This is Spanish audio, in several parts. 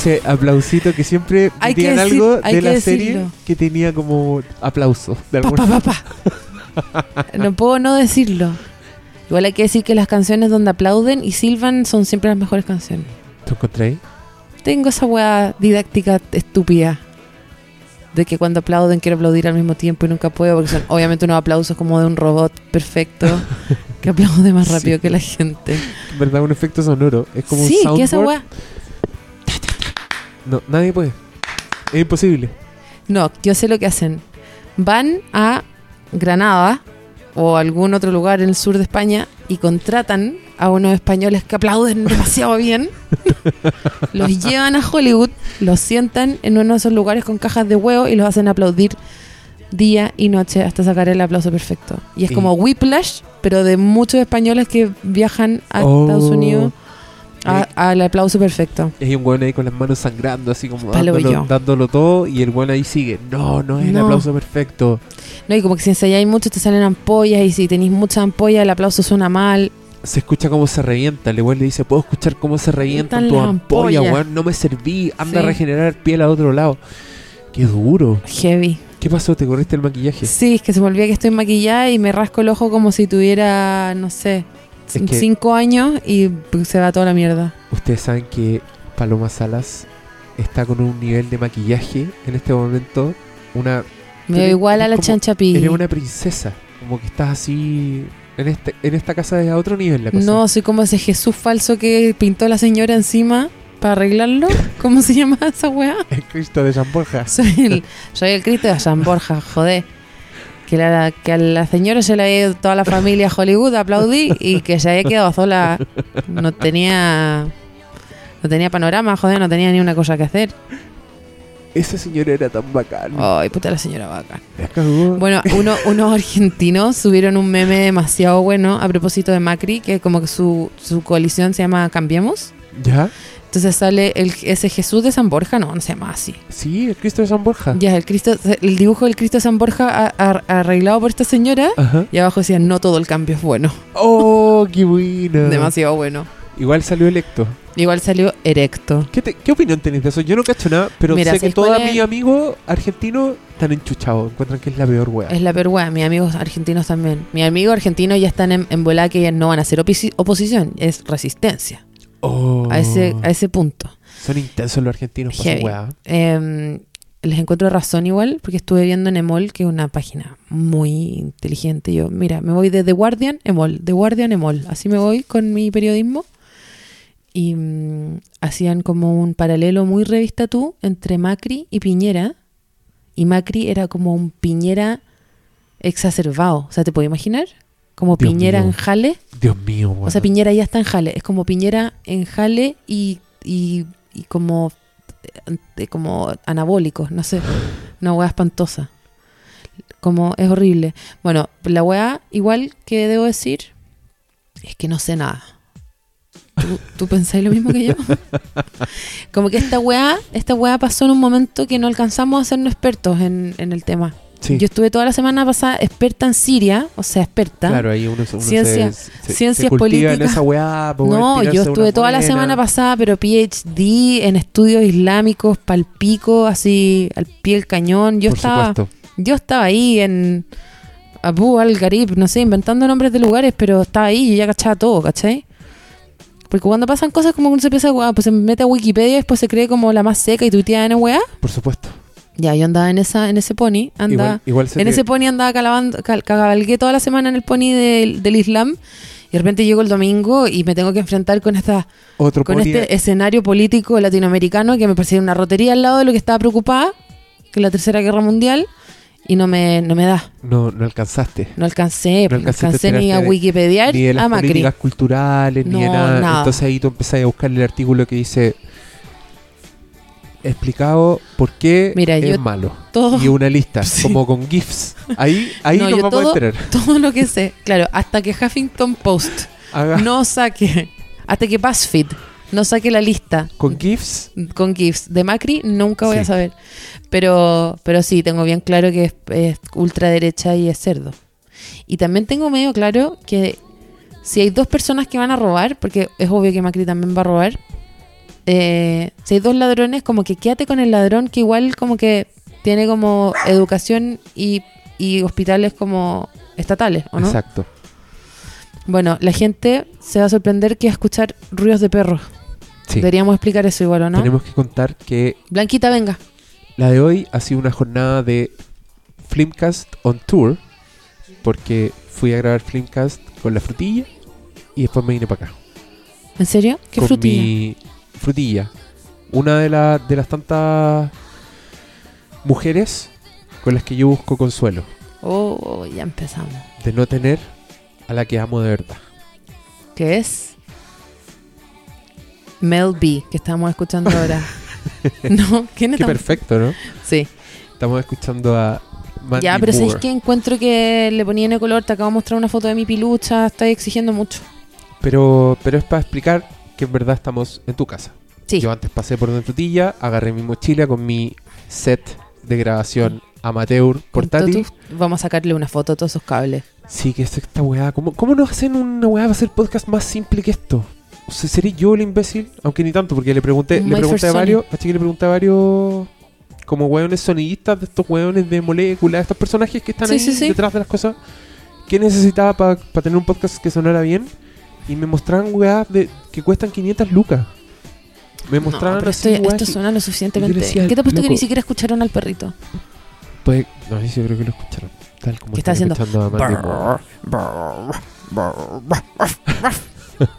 ese aplausito que siempre Hay que metían decir- algo hay de que la serie que tenía como aplauso. De Pa, pa. No puedo no decirlo. Igual hay que decir que las canciones donde aplauden y silban son siempre las mejores canciones. ¿Tú encontré? Tengo esa weá didáctica estúpida. De que cuando aplauden quiero aplaudir al mismo tiempo y nunca puedo, porque son obviamente unos aplausos como de un robot perfecto que aplaude más rápido Sí. que la gente. En verdad, un efecto sonoro. Es como sí, un que esa weá. No, nadie puede. Es imposible. No, yo sé lo que hacen. Van a Granada o algún otro lugar en el sur de España y contratan a unos españoles que aplauden demasiado bien. los llevan a Hollywood, los sientan en uno de esos lugares con cajas de huevo y los hacen aplaudir día y noche hasta sacar el aplauso perfecto. Y es Y- como Whiplash, pero de muchos españoles que viajan a Oh. Estados Unidos a- Eh. al aplauso perfecto. Y hay un weón ahí con las manos sangrando, así como dándolo, todo. Y el weón ahí sigue. No, no es el aplauso perfecto. No, y como que si ensayáis mucho te salen ampollas y si tenéis muchas ampollas el aplauso suena mal. Se escucha cómo se revienta. El weón le dice: Puedo escuchar cómo se revientan tus las ampollas, ampollas. weón. No me serví. Anda Sí. a regenerar piel a otro lado. Qué duro. Heavy. ¿Qué pasó? ¿Te corriste el maquillaje? Sí, es que se me olvida que estoy maquillada y me rasco el ojo como si tuviera, no sé, Es que- cinco años y pues, se va toda la mierda. Ustedes saben que Paloma Salas está con un nivel de maquillaje en este momento. Una. Me Eres- igual a la chancha pi. Eres una princesa. Como que estás así. En, este, en esta casa es a otro nivel la cosa. No, soy como ese Jesús falso que pintó la señora encima para arreglarlo. ¿Cómo se llama esa weá? El Cristo de San Borja. Soy el, soy el Cristo de San Borja, joder. Que, la, que a la señora se le había ido toda la familia a Hollywood a aplaudir y que se había quedado sola. No tenía. No tenía panorama, joder, no tenía ni una cosa que hacer. Esa señora era tan bacán. Ay, puta la señora cagó. Bueno, uno, unos argentinos subieron un meme demasiado bueno a propósito de Macri, que como que su, su coalición se llama Cambiemos. ¿Ya? Entonces sale el, ese Jesús de San Borja, no, no se llama así. Sí, el Cristo de San Borja. Ya, el Cristo, el dibujo del Cristo de San Borja a- a- arreglado por esta señora. Ajá. Y abajo decía, no todo el cambio es bueno. Oh, qué buena. Demasiado bueno. Igual salió electo. Igual salió erecto. ¿Qué, te- qué opinión tenés de eso? Yo no cacho nada, pero Mira, sé que ¿sabes todos es? mis amigos argentinos están enchuchados. Encuentran que es la peor wea. Es la peor wea. Mis amigos argentinos también. Mis amigos argentinos ya están en, en volada que ya no van a hacer oposi- oposición. Es resistencia. Oh. A, ese, a ese punto. Son intensos los argentinos para. Eh, les encuentro razón igual, porque estuve viendo en Emol, que es una página muy inteligente. Yo, mira, me voy de The Guardian, Emol, The Guardian, Emol. Así me voy con mi periodismo. Y mm, hacían como un paralelo muy revista tú entre Macri y Piñera. Y Macri era como un Piñera exacerbado. O sea, ¿te puedo imaginar? Como Dios Piñera mío. en Jale. Dios mío, weón. O sea, Piñera ya está en Jale. Es como Piñera en Jale y, y, y como, eh, como anabólicos, no sé. Una weá espantosa. Como es horrible. Bueno, la weá, igual que debo decir, es que no sé nada. ¿Tú, tú pensáis lo mismo que yo? Como que esta weá, esta weá pasó en un momento que no alcanzamos a sernos expertos en, en el tema. Sí, Yo estuve toda la semana pasada experta en Siria, o sea, experta. claro, ahí uno, uno Ciencia- se, se, ciencias se cultiva en políticas. esa weá. poder No, yo estuve toda la semana pasada, pero PhD en estudios islámicos, palpico, así al pie del cañón. Yo Por estaba, supuesto. yo estaba ahí en Abu al Garib, no sé, inventando nombres de lugares, pero estaba ahí y yo ya cachaba todo, ¿cachai? Porque cuando pasan cosas como que uno se empieza a, pues se mete a Wikipedia y después se cree como la más seca y tuitea en weá. Por supuesto. Ya, yo andaba en esa, en ese pony, anda, Igual, igual se en te- ese pony andaba calabando, cal- cabalgué toda la semana en el pony del, del Islam y de repente llego el domingo y me tengo que enfrentar con esta otro con este escenario político latinoamericano que me parecía una rotería al lado de lo que estaba preocupada, que es la Tercera Guerra Mundial, y no me, no me da. no, no alcanzaste. No alcancé, No no a alcancé ni a tirarte Wikipediar Ni de las a Macri. políticas culturales, ni de No, nada. nada. Entonces ahí tú empezás a buscar el artículo que dice explicado por qué Mira, es yo malo. Todo, Y una lista, Sí. como con GIFs. Ahí, ahí No, nos vamos a todo- enterar. todo lo que sé, claro, hasta que Huffington Post Haga no saque, hasta que BuzzFeed no saque la lista con GIFs. con GIFs de Macri, nunca voy a saber. Pero, pero sí, tengo bien claro que es, es ultraderecha y es cerdo. Y también tengo medio claro que si hay dos personas que van a robar, porque es obvio que Macri también va a robar, eh, si hay dos ladrones, como que quédate con el ladrón que igual como que tiene como educación y, y hospitales como estatales, ¿o no? Exacto. Bueno, la gente se va a sorprender que va a escuchar ruidos de perros. Sí. Deberíamos explicar eso igual, ¿o no? Tenemos que contar que Blanquita, venga. la de hoy ha sido una jornada de Flimcast on Tour, porque fui a grabar Flimcast con la frutilla y después me vine para acá. ¿En serio? ¿Qué con frutilla? mi frutilla. Una de, la- de las tantas mujeres con las que yo busco consuelo. Oh, ya empezamos. De no tener a la que amo de verdad. ¿Qué es? Mel B, que estamos escuchando ahora. no, ¿quién Qué perfecto, ¿no? Sí. Estamos escuchando a Mandy ya, pero. ¿sabes que encuentro que le ponían el color? Te acabo de mostrar una foto de mi pilucha. Estáis exigiendo mucho. Pero, pero es para explicar que en verdad estamos en tu casa. Sí. Yo antes pasé por una frutilla, agarré mi mochila con mi set de grabación amateur portátil. Vamos a sacarle una foto a todos esos cables. Sí, que es esta weá. ¿Cómo, ¿Cómo nos hacen una weá para hacer podcast más simple que esto? O sea, ¿Seré yo el imbécil? Aunque ni tanto, porque le pregunté, Un le pregunté a varios, a Chiqui le pregunté a varios como weones sonidistas de estos weones de moléculas, estos personajes que están Sí, ahí sí, detrás de las cosas. ¿Qué necesitaba para tener un podcast que sonara bien? Y me mostraban de, que cuestan 500 lucas. Me No, mostraban pero así, esto, suena lo suficientemente. decía, ¿Qué te ha puesto que ni siquiera escucharon al perrito? Pues, no, sí, yo creo que lo escucharon. Tal como ¿Qué está haciendo?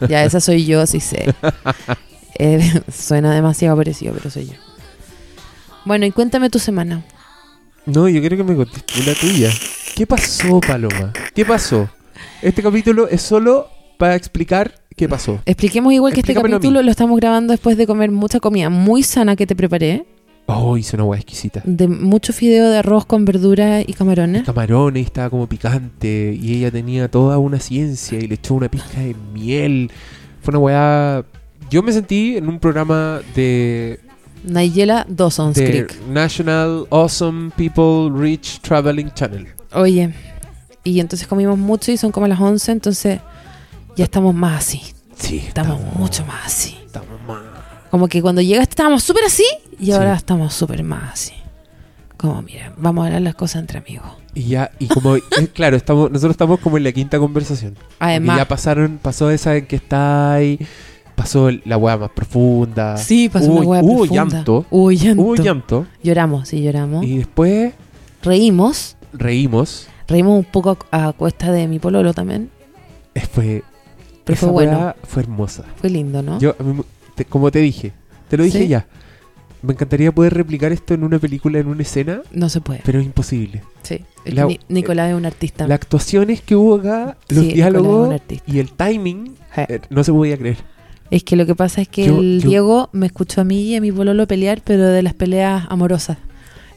Ya, esa soy yo, sí sé. Eh, suena demasiado parecido, pero soy yo. Bueno, y cuéntame tu semana. No, yo quiero que me contes tú la tuya. ¿Qué pasó, Paloma? ¿Qué pasó? Este capítulo es solo para explicar qué pasó. Expliquemos igual que este capítulo lo estamos grabando después de comer mucha comida muy sana que te preparé. Oh, hice una hueá exquisita. De mucho fideo de arroz con verdura y camarones. Camarones, estaba como picante. Y ella tenía toda una ciencia y le echó una pizca de miel. Fue una hueá. Yo me sentí en un programa de, Nigella Dawson's de Creek. National Awesome People Rich Traveling Channel. Oye, y entonces comimos mucho y son como las 11, entonces ya estamos más así. Sí, Estamos mucho más así. Estamos más. Como que cuando llegaste estábamos súper así y Sí. ahora estamos súper más así. Como, mira, vamos a hablar las cosas entre amigos. Y ya, y como, eh, claro, estamos, nosotros estamos como en la quinta conversación. Además, Y ya pasaron, pasó esa en que está ahí, pasó la hueá más profunda. sí, pasó hubo, una hueá hubo profunda. llanto. Hubo llanto. Hubo llanto. Lloramos, sí, lloramos. Y después Reímos. reímos. Reímos un poco a, a cuesta de mi pololo también. Fue, Pero esa fue bueno. fue hermosa. Fue lindo, ¿no? Yo, a te- como te dije, te lo dije ¿Sí? ya. Me encantaría poder replicar esto en una película, en una escena, No se puede. pero es imposible. Sí. La- Ni- Nicolás es un artista. Las actuaciones que hubo acá, los Sí, Nicolás es un diálogos artista. y el timing, eh, no se podía creer. Es que lo que pasa es que Yo- el yo- Diego me escuchó a mí y a mi pololo pelear, pero de las peleas amorosas.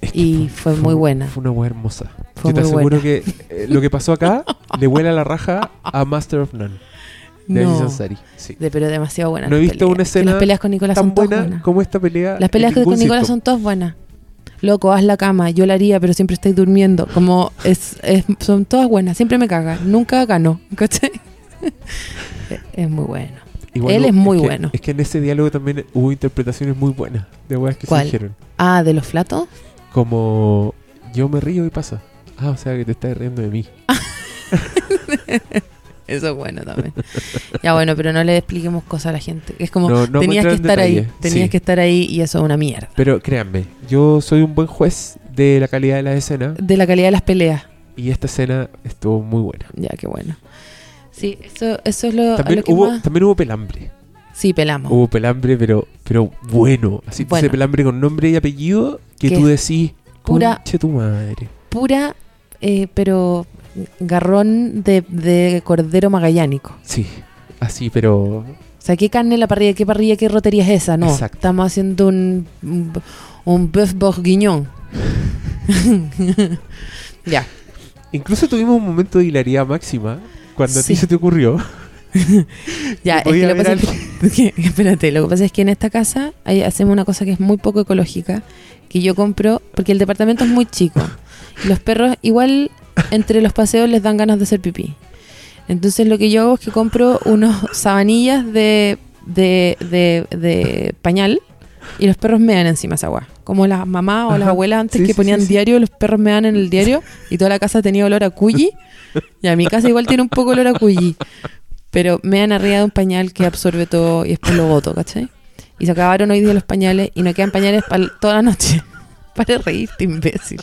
Es que Y fue muy buena. Fue una hueá hermosa. Fue Yo te aseguro buena. que eh, lo que pasó acá le vuela la raja a Master of None de No. Aziz Ansari. Sí. De- pero demasiado buena. No he visto una escena las peleas con Nicolás Tan son buena buenas. como esta pelea. Las peleas con Nicolás son todas buenas. Loco, haz la cama. Yo la haría, pero siempre estoy durmiendo. Como es, es- son todas buenas. Siempre me caga. Nunca gano. ¿Cachai? Es- muy bueno. Igual Él es muy que- bueno. Es que en ese diálogo también hubo interpretaciones muy buenas de weas que ¿Cuál? se dijeron. Ah, de los flatos. Como yo me río y pasa. Ah, o sea que te estás riendo de mí. Eso es bueno también. ya bueno, pero no le expliquemos cosas a la gente. Es como, No, no tenías que estar ahí. Tenías Sí. que estar ahí y eso es una mierda. Pero créanme, yo soy un buen juez de la calidad de la escena De la calidad de las peleas. y esta escena estuvo muy buena. Ya, qué bueno. Sí, eso, eso es lo, También lo que hubo, más... también hubo pelambre. Sí, pelamos. Hubo pelambre, pero, pero bueno. Así Bueno. ese pelambre con nombre y apellido que tú decís, Pura- tu madre. Pura, eh, pero garrón de, de cordero magallánico. Sí, así, pero O sea, ¿qué carne en la parrilla? ¿Qué parrilla? ¿Qué rotería es esa? No, Exacto. estamos haciendo un, un, un bœuf bourguignon. ya. incluso tuvimos un momento de hilaridad máxima cuando a ti se te ocurrió. Ya, es que lo que haber pasa es que, que- espérate, lo que pasa es que en esta casa hay- hacemos una cosa que es muy poco ecológica, que yo compro, porque el departamento es muy chico, y los perros igual entre los paseos les dan ganas de hacer pipí. Entonces lo que yo hago es que compro unos sabanillas de, de, de, de pañal y los perros mean encima esa agua. Como las mamás o las abuelas antes Sí, que sí, ponían sí. diario, los perros mean en el diario y toda la casa tenía olor a cuyi. Y a mi casa igual tiene un poco olor a cuyi. Pero mean arriba de un pañal que absorbe todo y después lo boto, ¿cachai? Y se acabaron hoy día los pañales y no quedan pañales para toda la noche. Para reírte, imbécil.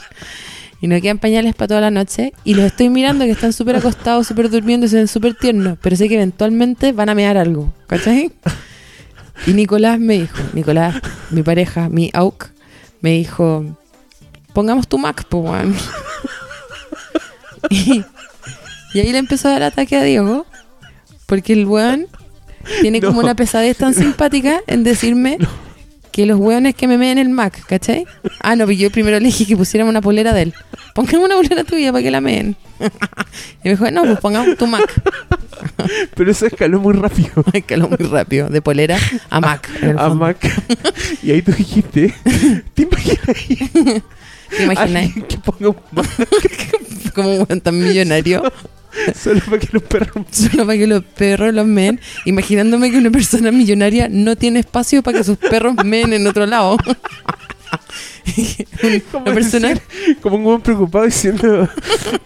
Y no quedan pañales para toda la noche. Y los estoy mirando que están súper acostados, súper durmiendo y se ven súper tiernos. Pero sé que eventualmente van a mear algo. ¿Cachai? Y Nicolás me dijo, Nicolás, mi pareja, mi AUK, me dijo, pongamos tu Mac, po, weón. Y, y ahí le empezó a dar ataque a Diego, porque el weón tiene como una pesadez tan simpática en decirme que los weones que me meen el Mac, ¿cachai? Ah, no, pero yo primero le dije que pusiéramos una polera de él. Pongamos una polera tuya para que la meen. Y me dijo, no, pues pongamos tu Mac. Pero eso escaló muy rápido. Escaló muy rápido, de polera a Mac. A. Mac. Y ahí tú dijiste, ¿te imaginas ¿Te imaginas? que ponga un Mac Como un tan millonario, solo para que los perros... solo para que los perros los meen, imaginándome que una persona millonaria no tiene espacio para que sus perros meen en otro lado. Como una persona decir, como un preocupado diciendo,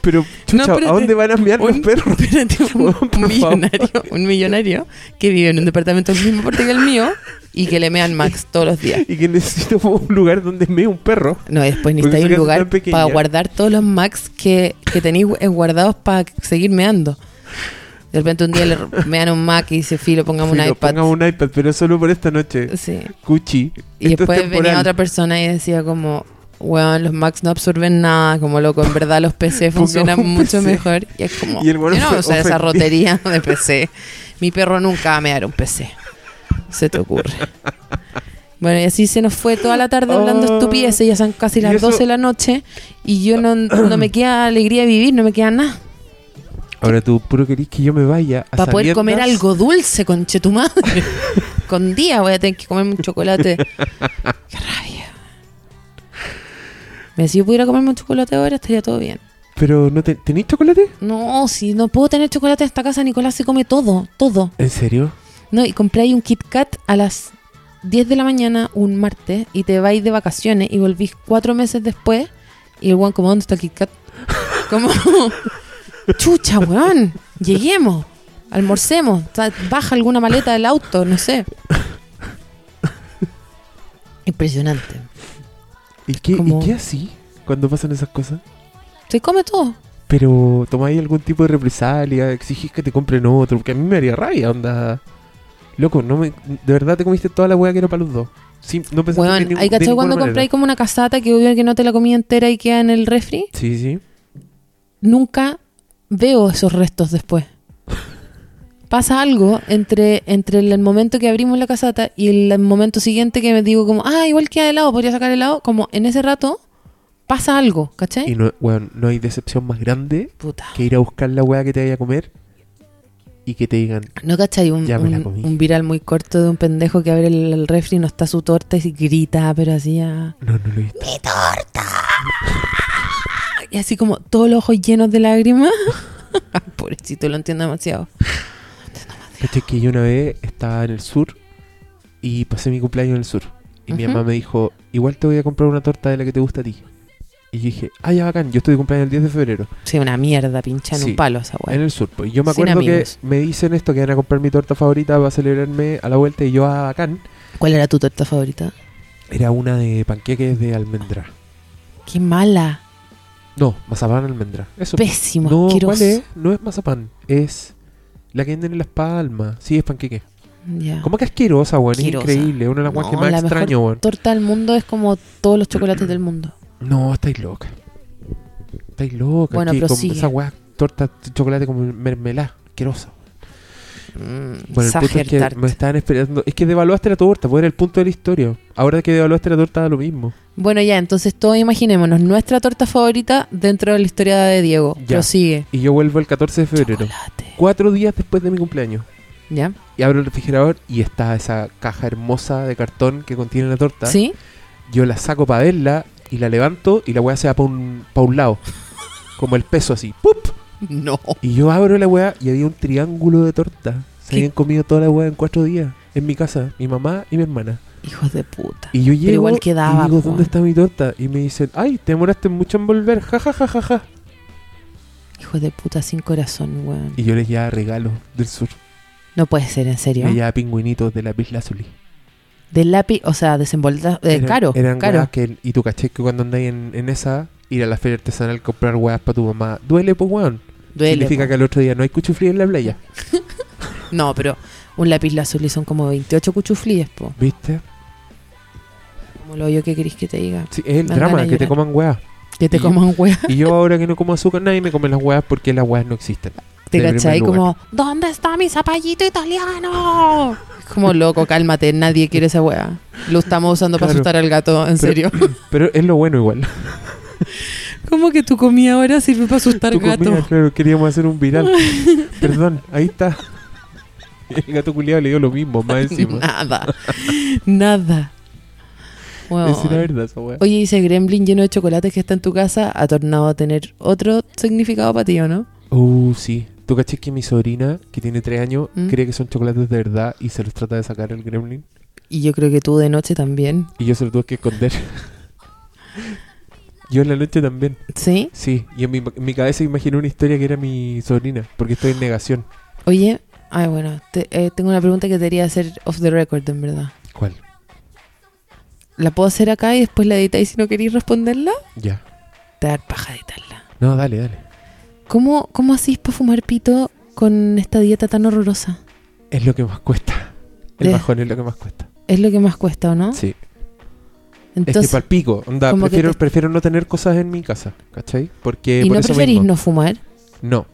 pero chucha, espérate. ¿a dónde van a mear los perros? espérate, un- un millonario, un millonario que vive en un departamento del mismo porte que el mío y que le mean Max todos los días. Y que necesito un lugar donde mee un perro. No, después necesitáis un lugar para guardar todos los Max que, que tenéis gu- guardados para seguir meando. De repente un día le mean un Mac y dice, filo, pongamos un iPad. Pongamos un iPad, pero solo por esta noche. Sí. Cuchi. Y Esto después venía otra persona y decía como, weón, los Macs no absorben nada, como loco, en verdad los PC funcionan un mucho PC. mejor. Y es como, Y el yo no fue uso esa rotería de PC. Mi perro nunca va a mear un PC. Se te ocurre. Bueno, y así se nos fue toda la tarde hablando Oh. estupideces, ya son casi las eso- 12 de la noche y yo no, no me queda alegría de vivir, no me queda nada. Ahora tú puro querís que yo me vaya a Para poder comer algo dulce, conche tu madre. Con día voy a tener que comerme un chocolate. Qué rabia. Me si yo pudiera comerme un chocolate ahora estaría todo bien. Pero no te, ¿tenéis chocolate? No, si no puedo tener chocolate en esta casa, Nicolás se come todo, todo. ¿En serio? No, y compré ahí un Kit Kat a las 10 de la mañana un martes y te vais de vacaciones y volvís cuatro meses después y el weón como, ¿dónde está el Kit Kat? Como, chucha, weón, lleguemos, almorcemos, o sea, baja alguna maleta del auto, no sé. Impresionante. ¿Y qué, Como- ¿Y qué así cuando pasan esas cosas? Se come todo. Pero tomáis algún tipo de represalia, exigís que te compren otro, porque a mí me haría rabia, onda. Loco, no me, de verdad te comiste toda la hueá que era para los dos. Sí, no pensaste que Weón, ningún- ¿hay cachado cuando compráis como una casata que obvio que no te la comí entera y queda en el refri? Sí, sí. nunca veo esos restos después. Pasa algo entre, entre el momento que abrimos la casata y el momento siguiente que me digo como, ah, igual queda helado, podría sacar helado. Como en ese rato pasa algo, ¿cachai? Y no, weón, no hay decepción más grande Puta. que ir a buscar la hueá que te vaya a comer y que te digan, ¿No cachai? Un, Ya me la un- comí. un viral muy corto de un pendejo que abre el, el refri y no está su torta y grita, pero así ya... no, no lo he visto. ¡Mi torta! Y así como todos los ojos llenos de lágrimas. Pobrecito, lo entiendo demasiado. Caché que yo una vez estaba en el sur y pasé mi cumpleaños en el sur. Y mi Ujú. mamá me dijo, igual te voy a comprar una torta de la que te gusta a ti. Y yo dije, ah, ya bacán, yo estoy de cumpleaños el 10 de febrero. Sí, una mierda pincha en Sí. un palo esa weá. En el sur. Pues yo me acuerdo que me dicen esto, que van a comprar mi torta favorita para celebrarme a la vuelta y yo a bacán. ¿Cuál era tu torta favorita? Era una de panqueques de almendra. Qué mala. No, mazapán almendra. Eso. Pésimo, no, asqueroso. ¿cuál es? No es mazapán, es la que venden en las palmas. Sí, es panqueque. Ya. ¿Cómo que asquerosa, weón? Es increíble. Una de las weas que No, más la extraño, weón. torta del mundo es como todos los chocolates del mundo. No, estáis loca. Estáis loca. Bueno, prosigue. esa wea, torta de chocolate como mermelada. Asquerosa. Mm, Bueno, el punto es que me estaban esperando. Es que devaluaste la torta, pues era el punto de la historia. Ahora que devaluaste la torta da lo mismo. Bueno, ya, entonces todos imaginémonos nuestra torta favorita dentro de la historia de Diego. Ya. Prosigue. Y yo vuelvo el 14 de febrero. Chocolate. Cuatro días después de mi cumpleaños. ¿Ya? Y abro el refrigerador y está esa caja hermosa de cartón que contiene la torta. ¿Sí? Yo la saco para verla y la levanto y la weá se va para un, pa' un lado. Como el peso así. ¡Pup! No. Y yo abro la weá y había un triángulo de torta. Se ¿Qué? habían comido toda la weá en cuatro días. en mi casa, mi mamá y mi hermana. Hijos de puta. Y yo llego igual quedaba, y digo. ¿dónde está mi torta? Y me dicen, ay, te demoraste mucho en volver, ja, ja, ja, ja, ja. Hijos de puta sin corazón, weón. Y yo les llevaba regalos del sur. No puede ser, en serio. Les llevaba pingüinitos de lápiz lazuli. Del lápiz, o sea, desenvolta, eh, Eran- caro, Eran caro. que, y tú caché que cuando andáis en, en esa, ir a la feria artesanal comprar weas para tu mamá, duele, pues weón. Duele. Significa po. que al otro día no hay cuchuflí en la playa. No, pero un lápiz lazuli son como 28 cuchuflíes, po. ¿Viste? Como lo yo que queréis que te diga. Sí, es el drama, que te coman weas. Que te Y- coman wea. Y yo ahora que no como azúcar, nadie me come las weas porque las weas no existen. Te cachai como, ¿dónde está mi zapallito italiano? Es como loco, cálmate, nadie quiere esa wea. Lo estamos usando para asustar al gato, en Pero- serio. Pero es lo bueno igual. ¿Cómo que tu comida ahora sirve para asustar Tu gato? comida, claro, queríamos hacer un viral. Perdón, ahí está. El gato culiado le dio lo mismo, más encima. Nada. Nada. Weón. Es la verdad esa wea. Oye, ¿y ese gremlin lleno de chocolates que está en tu casa ha tornado a tener otro significado para ti, ¿o no? Uh, sí. ¿Tú caché que mi sobrina, que tiene tres años, ¿Mm? cree que son chocolates de verdad y se los trata de sacar el gremlin? Y yo creo que tú de noche también. Y yo se lo tuve que esconder. yo en la noche también. ¿Sí? Sí. Y en mi, en mi cabeza imaginé una historia que era mi sobrina, porque estoy en negación. Oye, ay, bueno, te- eh, tengo una pregunta que te quería hacer off the record, en verdad. ¿Cuál? ¿La puedo hacer acá y después la editáis si no queréis responderla? Ya. Te da paja editarla. No, dale, dale. ¿Cómo, cómo hacís para fumar pito con esta dieta tan horrorosa? Es lo que más cuesta. El De- bajón es lo que más cuesta. Es lo que más cuesta, ¿o no? Sí. Entonces, es que palpico. Onda, prefiero, te- prefiero no tener cosas en mi casa. ¿Cachai? Porque ¿y por no eso preferís mismo. no fumar? No.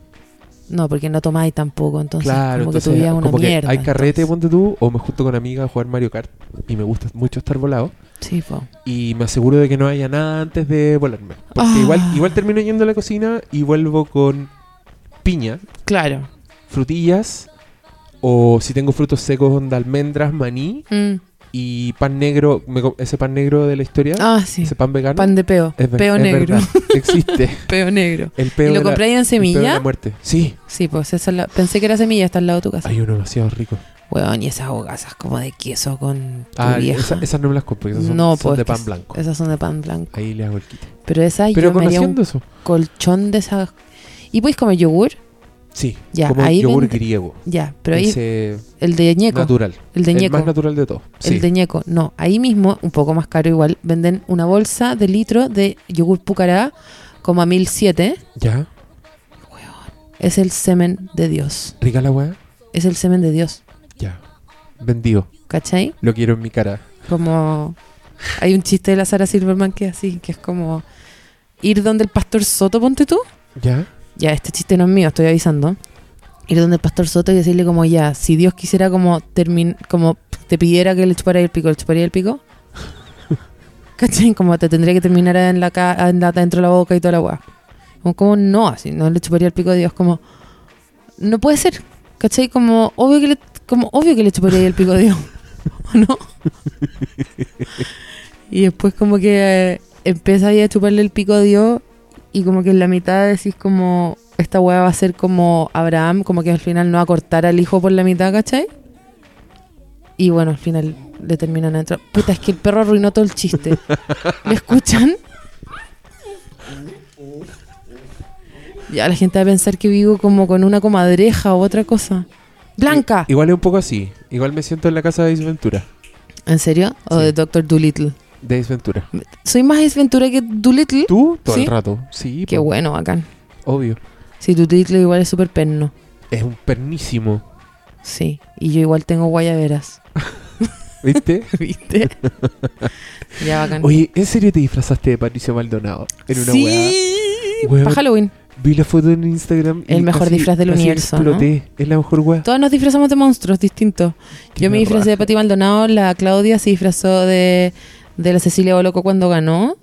No, porque no tomáis tampoco, entonces claro, como que tu vida es una mierda. hay carrete, entonces. ponte tú, o me junto con amigas a jugar Mario Kart y me gusta mucho estar volado. Sí, po. Y me aseguro de que no haya nada antes de volarme. Porque Ah. igual, igual termino yendo a la cocina y vuelvo con piña, Claro. frutillas, o si tengo frutos secos, onda almendras, maní Mm. y pan negro, me ese pan negro de la historia, Ah, sí. ese pan vegano. Pan de peo. es Peo es negro. verdad, existe. Peo negro. El peo ¿Y de lo compráis en el peo de la semilla? muerte. Sí, Sí, pues esa es la- pensé que era semilla, está al lado de tu casa. hay uno demasiado rico. Weón, y esas hogazas como de queso con tu Ah, vieja. esa- esas no me las compro, esas son, no, son pues de pan blanco. Esas son de pan blanco. Ahí le hago el quite. Pero esa Pero yo me haría un eso. colchón de esas. ¿Y puedes comer yogur? Sí, Ya, como ahí yogur vende- griego. Ya, pero ahí Ese el de ñeco. natural. el de El ñeco. más natural de todo. El Sí. de ñeco. No, ahí mismo, un poco más caro igual, venden una bolsa de litro de yogur pucará como a 1007. Ya. Es el semen de Dios. Rica la weá. Es el semen de Dios. Ya. Vendido. ¿Cachai? Lo quiero en mi cara. Como hay un chiste de la Sara Silverman que es así, que es como ir donde el pastor Soto, ponte tú. Ya. Ya, este chiste no es mío, estoy avisando. Ir donde el pastor Soto y decirle como ya, si Dios quisiera como termin como te pidiera que le chupara el pico, le chuparía el pico. ¿Cachai? Como te tendría que terminar en la, ca en la dentro de la boca y toda la weá. Como, como no, así, no le chuparía el pico a Dios, como no puede ser. ¿Cachai? Como obvio que le, como obvio que le chuparía el pico Dios. ¿O no? y después como que eh, empieza ahí a chuparle el pico a Dios y como que en la mitad decís como esta weá va a ser como Abraham, como que al final no va a cortar al hijo por la mitad, ¿cachai? Y bueno, al final le terminan adentro. Puta, es que el perro arruinó todo el chiste. ¿Le escuchan? Ya la gente va a pensar que vivo como con una comadreja o otra cosa. Blanca. I- igual es un poco así. Igual me siento en la casa de Ace Ventura. ¿En serio? ¿O Sí. de Doctor Dolittle? De Ace Ventura. Soy más Ace Ventura que Dolittle. ¿Tú? Todo ¿Sí? el rato. Sí, Qué po, bueno, bacán. obvio. Sí, Dolittle igual es súper perno. Es un pernísimo. Sí, y yo igual tengo guayaberas. ¿Viste? ¿Viste? ya bacán. Oye, ¿en serio te disfrazaste de Patricio Maldonado? En una sí. Para Halloween. Vi la foto en Instagram. y El mejor casi- disfraz del casi universo, exploté. Es la mejor weá. Todos nos disfrazamos de monstruos distintos. Yo me disfrazé de. Pati Maldonado, la Claudia se disfrazó de, de la Cecilia Boloco cuando ganó.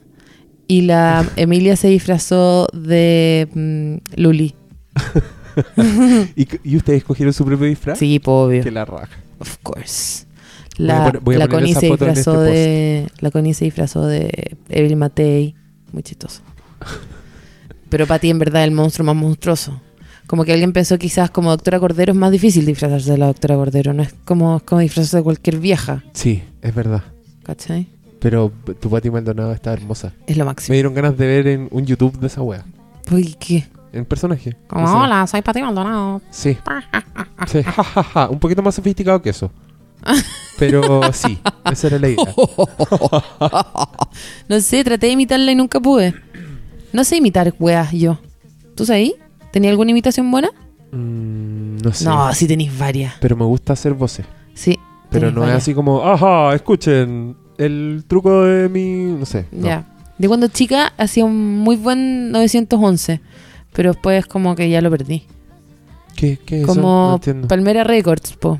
Y la Emilia se disfrazó de mm, Luli. ¿Y, ustedes escogieron su propio disfraz? Sí, po, obvio. Que la raja. Of course. La, a la Connie se este disfrazó de. La Connie se disfrazó de Evelyn Matei. Muy chistoso. Pero Pati en verdad es el monstruo más monstruoso. Como que alguien pensó quizás como doctora Cordero es más difícil disfrazarse de la doctora Cordero. No es como, es como disfrazarse de cualquier vieja. Sí, es verdad. ¿Cachai? Pero tu Pati Maldonado está hermosa. Es lo Me máximo. dieron ganas de ver en un YouTube de esa wea. Uy, ¿qué? En personaje. Como, O sea, hola, soy Pati Maldonado. Sí. Sí, ja, ja, ja. Un poquito más sofisticado que eso. Pero sí, esa era la idea. no sé, traté de imitarla y nunca pude. No sé imitar weas yo. ¿Tú sabes? ¿Tenía alguna imitación buena? Mm, no sé. No, sí tenéis varias. Pero me gusta hacer voces. Sí. Pero no es así como, ajá, escuchen el truco de mi. No sé. no. Ya. De cuando chica hacía un muy buen 911. Pero después como que ya lo perdí. ¿Qué, qué es eso? No como. Palmera Records, po.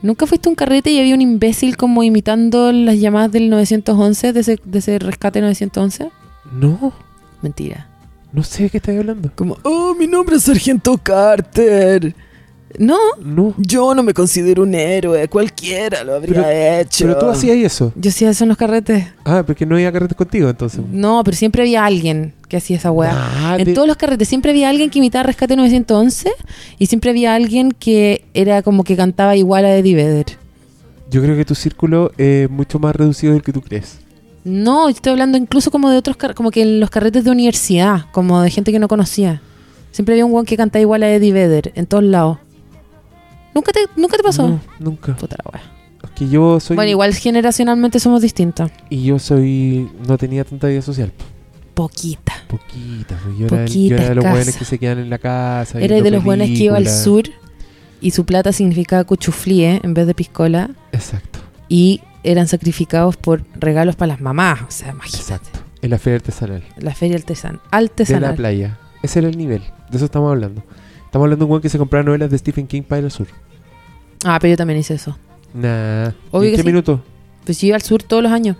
¿Nunca fuiste a un carrete y había un imbécil como imitando las llamadas del 911, de ese, de ese rescate 911? No, Mentira. no sé de qué estás hablando. Como, oh, mi nombre es Sargento Carter. No, No. yo no me considero un héroe, cualquiera lo habría Pero- hecho. Pero tú hacías eso. Yo hacía eso en los carretes. Ah, porque no había carretes contigo entonces. No, pero siempre había alguien que hacía esa weá. Ah, En de- todos los carretes siempre había alguien que imitaba Rescate 911 y siempre había alguien que era como que cantaba igual a Eddie Vedder. Yo creo que tu círculo es mucho más reducido del que tú crees. No, yo estoy hablando incluso como de otros, como que en los carretes de universidad, como de gente que no conocía. Siempre había un weón que cantaba igual a Eddie Vedder en todos lados. ¿Nunca te, nunca te pasó? No, nunca. Puta la wea. Es que yo soy. Bueno, igual generacionalmente somos distintos. Y yo soy. No tenía tanta vida social. Poquita. Poquita. pues Yo era, yo Poquita, era de los buenos que se quedan en la casa. Era de los buenos que iba al sur y su plata significaba cuchuflíe en vez de piscola Exacto, y eran sacrificados por regalos para las mamás. O sea, imagínate. exacto. En la feria artesanal. La feria artesan De la artesanal. playa. Ese era el nivel. De eso estamos hablando. Estamos hablando de un buen que se compraba novelas de Stephen King para ir al sur. Ah, pero yo también hice eso. Nah. Obvio ¿En qué sí. minuto? Pues yo iba al sur todos los años.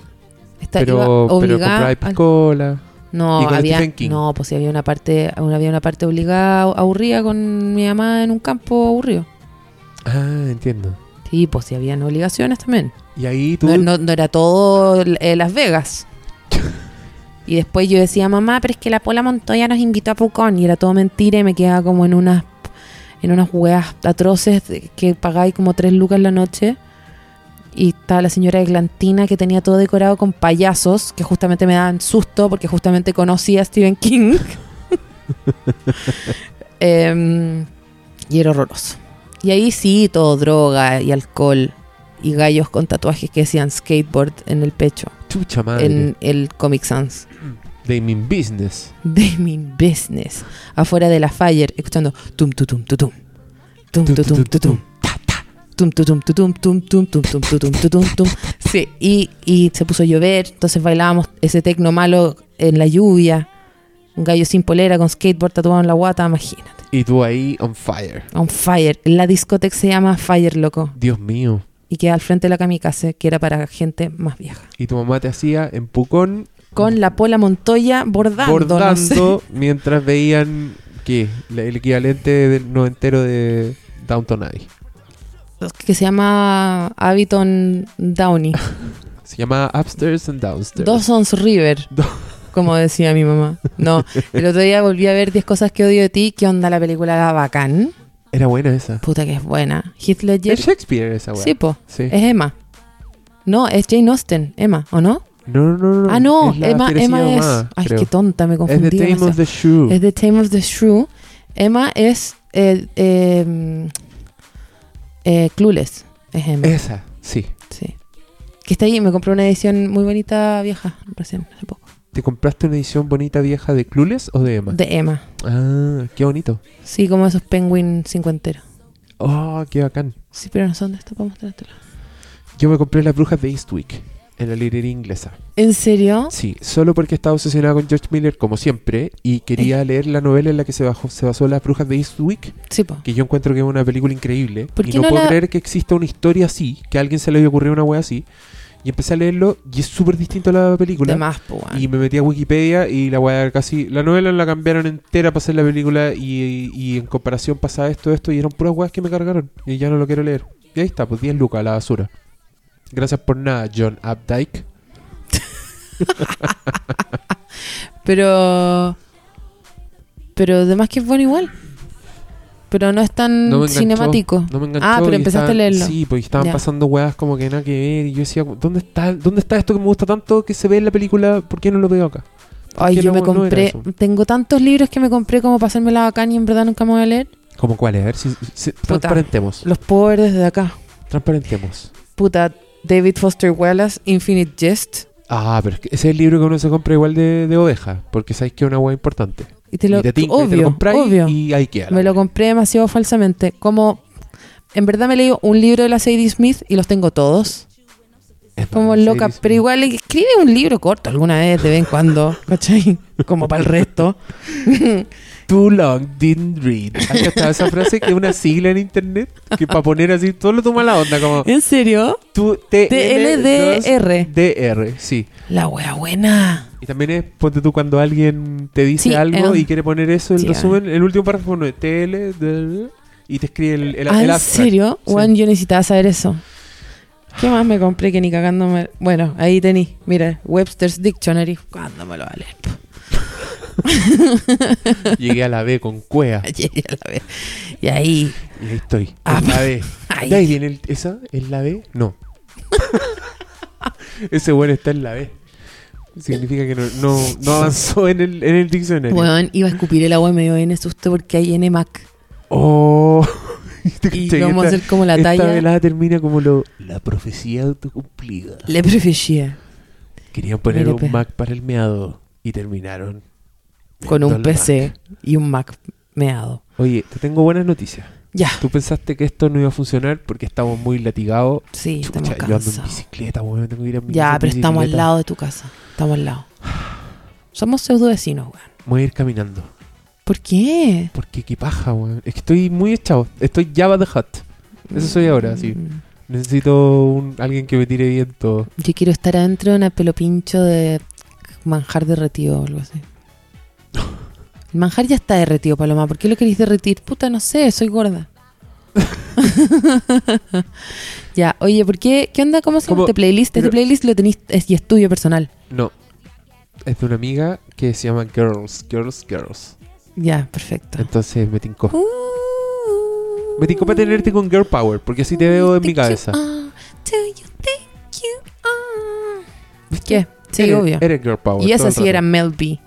Esta- iba Pero, pero compraba al-. No, había, no, pues sí, había una parte, había una parte obligada, aburrida con mi mamá en un campo aburrido. Ah, entiendo. Sí, pues sí, habían obligaciones también. Y ahí tú. No, no- no era todo eh, Las Vegas. y después yo decía, mamá, pero es que la Pola Montoya nos invitó a Pucón. Y era todo mentira y me quedaba como en unas en unas hueas atroces de- que pagáis como tres lucas la noche. Y estaba la señora Eglantina que tenía todo decorado con payasos que justamente me daban susto porque justamente conocía a Stephen King. Em, y era horroroso. Y ahí sí, todo droga y alcohol y gallos con tatuajes que decían skateboard en el pecho, Chucha madre. en el Comic Sans. They mean business. Gaming Business, afuera de la Fire, escuchando tum tum tum. Tum tum tum tum. Tum tum tum tum tum tum tum tum tum tum tum tum tum tum tum tum. Sí y, y se puso a llover. Entonces bailábamos ese tecno malo en la lluvia. Un gallo sin polera con skateboard tatuado en la guata imagínate. Y tú ahí on fire. on fire. La discoteca se llama Fire loco. Dios mío. Y queda al frente de la kamikaze que era para gente más vieja Y tu mamá te hacía en Pucón con la Pola Montoya bordando, bordando no sé. mientras veían ¿qué? La- el equivalente del noventero de Downton Abbey. que se llama Abiton Downey Se llama Upstairs and Downstairs. Dawson's River, Do- como decía mi mamá. No, el otro día volví a ver 10 cosas que odio de ti. ¿Qué onda la película La Bacán? Era buena esa. Puta que es buena. Heath Ledger. Es Shakespeare esa weá. Sí, po. Sí. Es Emma. No, es Jane Austen. Emma, ¿o no? No, no, no, ah, no. Es Emma, Emma es... Ay, creo. qué tonta, me Es confundí. The Tame demasiado. of the Shrew. Es The Tame of the Shrew. Emma es... Eh, eh, eh, Clueless. Es Emma. Esa, sí. Sí. Que está ahí. Me compré una edición muy bonita vieja recién, hace poco. ¿Te compraste una edición bonita vieja de Clueless o de Emma? De Emma. Ah, qué bonito. Sí, como esos penguin cincuenteros. Oh, qué bacán. Sí, pero no son de esto para mostrártelo. Yo me compré Las Brujas de Eastwick en la librería inglesa. ¿En serio? Sí, solo porque estaba obsesionado con George Miller, como siempre, y quería leer la novela en la que se, bajó, se basó Las Brujas de Eastwick, Sí, po. que yo encuentro que es una película increíble. ¿Por Y no, no puedo la- creer que exista una historia así, que a alguien se le haya ocurrido una wea así. Y empecé a leerlo y es súper distinto a la película. De más, po. Y me metí a Wikipedia y la weá casi. La novela la cambiaron entera para hacer la película y, y en comparación pasaba esto, esto y eran puras weas que me cargaron. Y ya no lo quiero leer. Y ahí está, pues 10 lucas a la basura. Gracias por nada, John Updike. Pero... Pero además que es bueno igual. Pero no es tan No me enganchó, cinemático. No me enganchó Ah, pero empezaste a leerlo. Sí, porque estaban Ya. pasando weas como que nada que ver. Y yo decía, ¿dónde está, ¿dónde está esto que me gusta tanto que se ve en la película? ¿Por qué no lo veo acá? Ay, yo no- me compré. tengo tantos libros que me compré como para hacerme la bacán y en verdad nunca me voy a leer. ¿Cómo cuáles? A ver si, si- transparentemos. Los puedo ver desde acá. Transparentemos. Puta, David Foster Wallace, Infinite Jest. Ah, pero es que ese es el libro que uno se compra igual de, de oveja, porque sabes que es una wea importante. Y te lo, y te tinca, y te lo obvio, obvio. y ahí queda. Me lo compré demasiado falsamente. Como, en verdad me leí un libro de la Sadie Smith y los tengo todos. Es Como loca, pero igual escribe un libro corto alguna vez, de vez en cuando, ¿cachai? Como para el resto. Too long didn't read. Ahí está esa frase que es una sigla en internet que para poner así todo lo toma la onda como ¿En serio? TLDR. DR, sí. La wea buena. Y también es, ponte tú cuando alguien te dice Sí, algo y quiere poner eso en Sí, resumen, el último párrafo no es TL y te escribe el, el, ah, el ¿en serio? Sí. Juan, yo necesitaba saber eso. ¿Qué más me compré que ni cagándome? Bueno, ahí tení. Mira, Webster's Dictionary. ¿Cuándo me lo va a leer? Llegué a la B con cuea Llegué a la vez. Y ahí. y ahí estoy. Ah, la B. ahí. ¿De ahí viene el- esa? ¿Es la B? No. Ese bueno está en la B. Significa que no, no, no avanzó en el, en el diccionario. Bueno, iba a escupir el agua y me dio bien susto porque hay NMAC. Oh. ¿Te Y vamos a Esta- hacer como la Esta talla. velada termina como lo, la profecía autocumplida. Le prefiché. Querían poner Mire, un pe. Mac para el meado y terminaron Con un PC y un Mac meado. Mac. Oye, te tengo buenas noticias. Ya. Tú pensaste que esto no iba a funcionar porque estamos muy latigados. Sí, Chucha, estamos yo ando en cansados. bicicleta, weón. Tengo que ir a mi Ya, pero estamos al lado de tu casa. Estamos al lado. Somos pseudo vecinos, weón. Voy a ir caminando. ¿Por qué? Porque qué paja, weón. Es que estoy muy echado. Estoy Java the Hut. Eso soy ahora, sí. Mm. Necesito un, alguien que me tire viento. Yo quiero estar adentro de una pelopincho de manjar derretido o algo así. El manjar ya está derretido, Paloma. ¿Por qué lo queréis derretir? Puta, no sé, soy gorda. ya, oye, ¿por qué? ¿Qué onda? ¿Cómo se llama este playlist? Este playlist lo tenéis es, y es tuyo personal. No. Es de una amiga que se llama Girls, Girls, Girls. Ya, perfecto. Entonces me tincó. Uh, Me tincó para tenerte con Girl Power, porque así te veo en mi cabeza. are? ¿Qué? Sí, Eres- obvio. Eres Girl Power. Y esa sí era Mel B.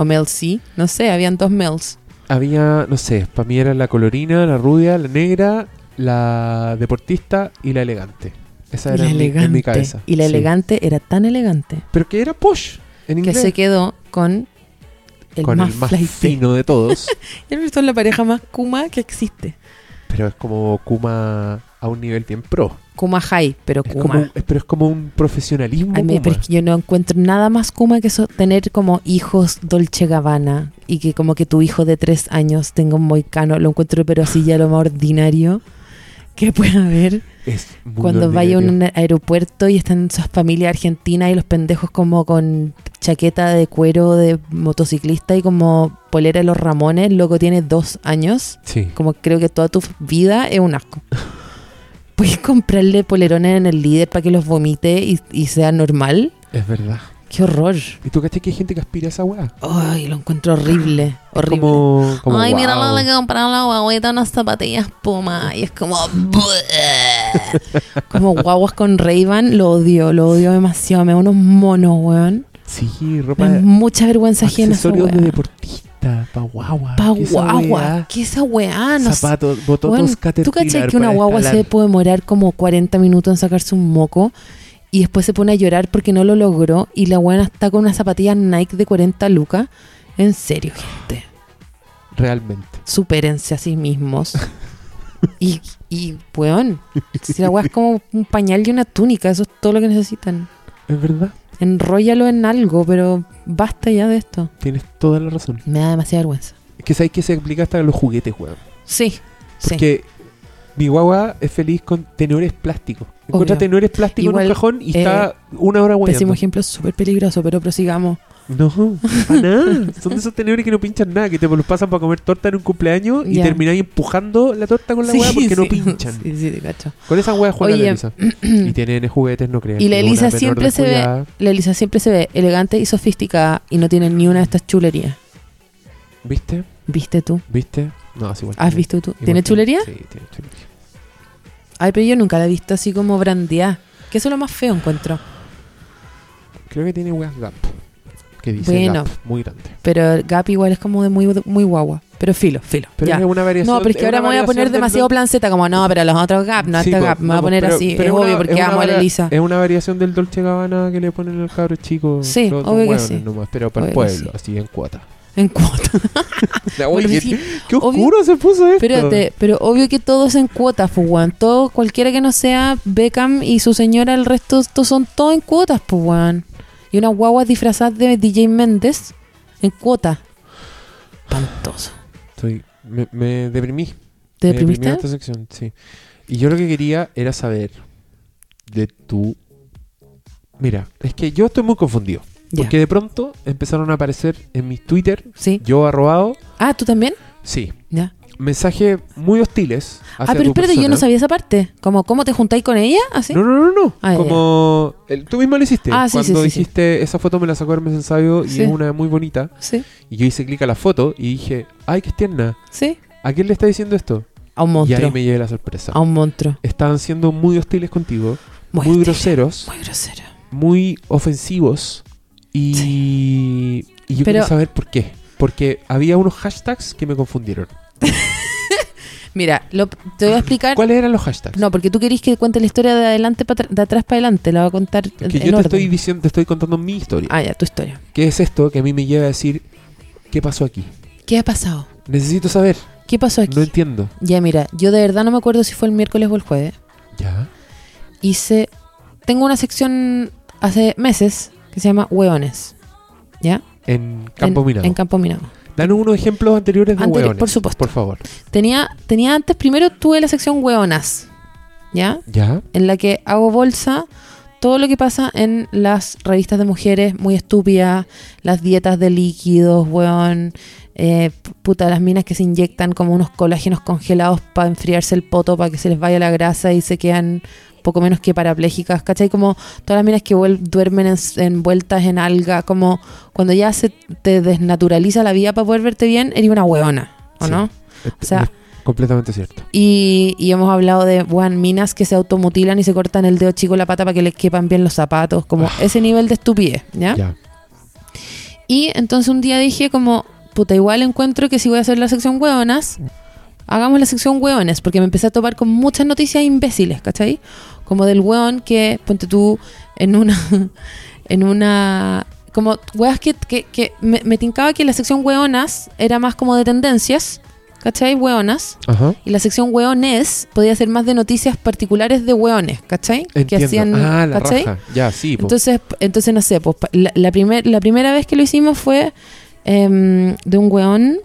O Mel C. No sé, habían dos Mels. Había, no sé, para mí era la colorina, la rubia, la negra, la deportista y la elegante. Esa Y era la en mi, en mi elegante. cabeza. Y la Sí. elegante era tan elegante Pero que era Posh en que inglés. se quedó con el con más, el más flighty. fino de todos. Él es la pareja más Kuma que existe. pero es como Kuma a un nivel bien pro. Kuma High, pero Es Kuma. como, pero es como un profesionalismo. Kuma. es que yo no encuentro nada más Kuma que eso, tener como hijos Dolce Gabbana y que como que tu hijo de tres años tenga un moicano. Lo encuentro pero así ya lo más ordinario que pueda haber. Es muy Cuando vaya a ordinario. un aeropuerto y están sus familias argentinas y los pendejos como con chaqueta de cuero de motociclista y como polera de los Ramones, loco tiene dos años. Sí. Como creo que toda tu vida es un asco. Puedes comprarle polerones en el líder para que los vomite y, y sea normal. Es verdad. Qué horror. ¿Y tú cachai que hay gente que aspira a esa weá? Ay, lo encuentro horrible. Horrible. Como, como Ay, mira, guau. le compraron la guaguita unas zapatillas Puma. Y es como. como guaguas con Ray-Ban. Lo odio, lo odio demasiado. Me da unos monos, weón. Sí, Me ropa. da mucha vergüenza ajena esa accesorios de weá. Deportista, pa guagua. Pa ¿qué guagua. ¿Qué esa weá? No. Zapatos, bototos Weón, ¿Tú cachai que una guagua se puede demorar como 40 minutos en sacarse un moco y después se pone a llorar porque no lo logró y la buena está con unas zapatillas Nike de 40 lucas? En serio, gente. Realmente. Supérense a sí mismos. y, y, weón, si la weá es como un pañal y una túnica, eso es todo lo que necesitan. Es verdad. Enróllalo en algo, pero basta ya de esto. Tienes toda la razón. Me da demasiada vergüenza. Es que sabes que se aplica hasta en los juguetes, weón. Sí, sí. Porque mi guagua es feliz con tenedores plásticos. Encuentra Obvio. tenedores plásticos Igual, en un cajón y eh, está una hora Pésimo guayando. ejemplo, es súper peligroso, pero prosigamos. No, para nada. Son de esos tenedores que no pinchan nada, que te los pasan para comer torta en un cumpleaños y Ya. termináis empujando la torta con la Sí, hueá porque no pinchan. Sí, sí, te cacho. Con esa hueá juega Oye, la Elisa. y tienen juguetes, no crean. Y la Elisa siempre se ve, la Elisa siempre se ve elegante y sofisticada y no tiene ni una de estas chulerías. ¿Viste? ¿Viste tú? ¿Viste? No, es igual. ¿Has tiene- visto tú? ¿Tiene chulería? Sí, tiene chulería. Ay, pero yo nunca la he visto así como brandeada. Que eso es lo más feo encuentro. Creo que tiene weas Gap. Que dice Bueno. Gap, muy grande. Pero el Gap igual es como de muy, muy guagua. Pero filo, filo. Pero ya. es una variación. No, pero es que es ahora me voy a poner demasiado Dol- planceta, como no, pero los otros Gap, no, Sí, este Gap, me voy a poner pero- así. pero es una- obvio, porque es amo a la Elisa. Es una variación del Dolce Gabbana que le ponen al cabro chico. Sí, obvio que sí. nomás, pero para el Obvio pueblo, sí. así en cuota. En cuota. Bueno, sí, qué obvio- oscuro se puso esto. Espérate, pero obvio que todo es en cuotas, pues, weón. Todo, cualquiera que no sea Beckham y su señora, el resto, estos son todos en cuotas, pues, weón. Y unas guaguas disfrazadas de DJ Méndez en cuota. Espantoso. Estoy- me, me deprimí. ¿Te Me deprimí deprimiste? en esta sección, sí. Y yo lo que quería era saber de tu... Mira, es que yo estoy muy confundido. Porque de pronto empezaron a aparecer en mis Twitter, Sí. yo arrobado, Ah, ¿tú también? sí. Mensajes muy hostiles. Ah, pero espérate, yo no sabía esa parte. Como, ¿cómo te juntáis con ella? ¿Así? No, no, no, no. Ah, Como el- tú mismo lo hiciste. Ah, sí, Cuando sí, sí. dijiste esa foto me la sacó Hermes Sabio y es una muy bonita. Sí, Y yo hice clic a la foto y dije, ay, qué tierna. sí. ¿A quién le está diciendo esto? A un Y monstruo. ahí me llevé la sorpresa. A un monstruo. Estaban siendo muy hostiles contigo, Muy, groseros, Muy grosero. muy ofensivos. Y, y yo Pero- quería saber por qué. Porque había unos hashtags que me confundieron. Mira, lo- te voy a explicar. ¿Cuáles eran los hashtags? No, porque tú querís que cuente la historia de adelante para de atrás para adelante. La voy a contar que en yo te orden. estoy diciendo, te estoy contando mi historia. Ah, ya, tu historia. ¿Qué es esto que a mí me lleva a decir qué pasó aquí? ¿Qué ha pasado? Necesito saber. ¿Qué pasó aquí? No entiendo. Ya, mira, yo de verdad no me acuerdo si fue el miércoles o el jueves. Ya. Hice. Tengo una sección hace meses que se llama Hueones. ¿Ya? En Campo en, Minado. En Campo Minado. Danos unos ejemplos anteriores de Anteri- hueones. por supuesto. Por favor. Tenía, tenía antes, primero tuve la sección Hueonas. ¿Ya? Ya. en la que hago bolsa todo lo que pasa en las revistas de mujeres muy estúpidas, las dietas de líquidos, weón, eh, puta, las minas que se inyectan como unos colágenos congelados para enfriarse el poto, para que se les vaya la grasa y se quedan poco menos que parapléjicas, ¿cachai? Como todas las minas que duermen en- envueltas en alga, como cuando ya se te desnaturaliza la vida para poder verte bien, eres una hueona, ¿o Sí. no? Es- sea- es completamente cierto. Y, y hemos hablado de weón, minas que se automutilan y se cortan el dedo chico la pata para que les quepan bien los zapatos, como Ah. ese nivel de estupidez, ¿ya? Ya. Y entonces un día dije como, puta, igual encuentro que si voy a hacer la sección hueonas, hagamos la sección hueones, porque me empecé a topar con muchas noticias imbéciles, ¿cachai? Como del hueón que, ponte tú, en una, en una, como hueas que, que, que me, me tincaba que la sección hueonas era más como de tendencias, ¿cachai? Hueonas. Ajá. Y la sección hueones podía ser más de noticias particulares de hueones, ¿cachai? Que Entiendo. hacían, ah, la ¿cachai? raja. Ya, sí. po. Entonces, entonces no sé, pues la, la, primer- la primera vez que lo hicimos fue em, de un weón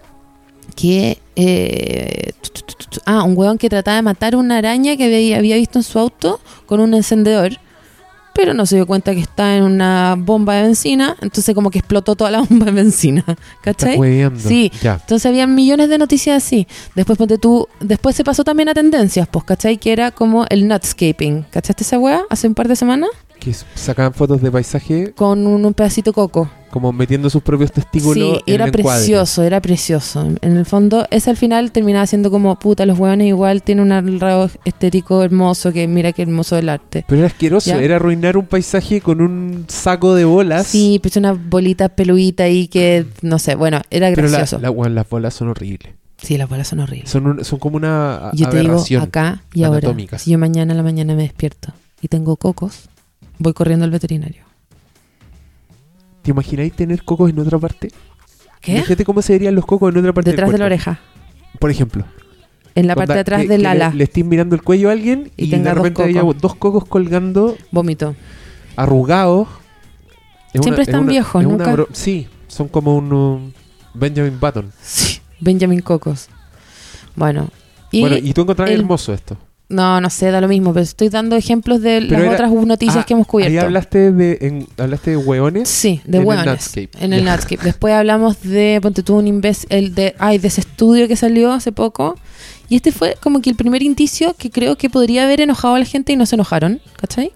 que... eh, ah, un weón que trataba de matar una araña que había, había visto en su auto con un encendedor, pero no se dio cuenta que está en una bomba de benzina, entonces como que explotó toda la bomba de benzina, ¿cachai? Sí. Ya. Entonces había millones de noticias así. Después ponte tú, después se pasó también a tendencias, pues, ¿cachai? Que era como el nutscaping. ¿Cachaste esa weá hace un par de semanas? Que sacaban fotos de paisaje Con un, un pedacito coco. como metiendo sus propios testículos Sí, en era el precioso, era precioso. En el fondo, ese al final terminaba siendo como, puta, los hueones igual tienen un rasgo estético hermoso, que mira qué hermoso el arte. Pero era asqueroso, Ya. era arruinar un paisaje con un saco de bolas. Sí, pues una bolita peluita ahí que, no sé, bueno, era pero la- gracioso. la- weón, las bolas son horribles. Sí, las bolas son horribles. Son, un- son como una a- Yo te digo acá y ahora, si yo mañana en la mañana me despierto y tengo cocos, voy corriendo al veterinario. ¿Te imagináis tener cocos en otra parte? ¿Qué? Imagínate cómo se verían los cocos en otra parte Detrás de la oreja, Por ejemplo. en la parte de atrás del ala, Le, le estés mirando el cuello a alguien Y y, tenga de dos repente haya cocos. dos cocos colgando vómito. arrugados. Es Siempre es están viejos, es nunca- bro- sí, son como un um, Benjamin Button. Sí, Benjamin Cocos. Bueno, y, bueno, y tú encontrás el- hermoso esto. No, no sé, da lo mismo, pero estoy dando ejemplos de Pero las era- otras noticias Ah, que hemos cubierto. Ahí hablaste de, en- hablaste de hueones. Sí, de en el hueones. Netscape. En el Ya. Netscape. Después hablamos de, ponte tú, un imbécil, el de, ay, de ese estudio que salió hace poco. Y este fue como que el primer indicio que creo que podría haber enojado a la gente y no se enojaron, ¿cachai?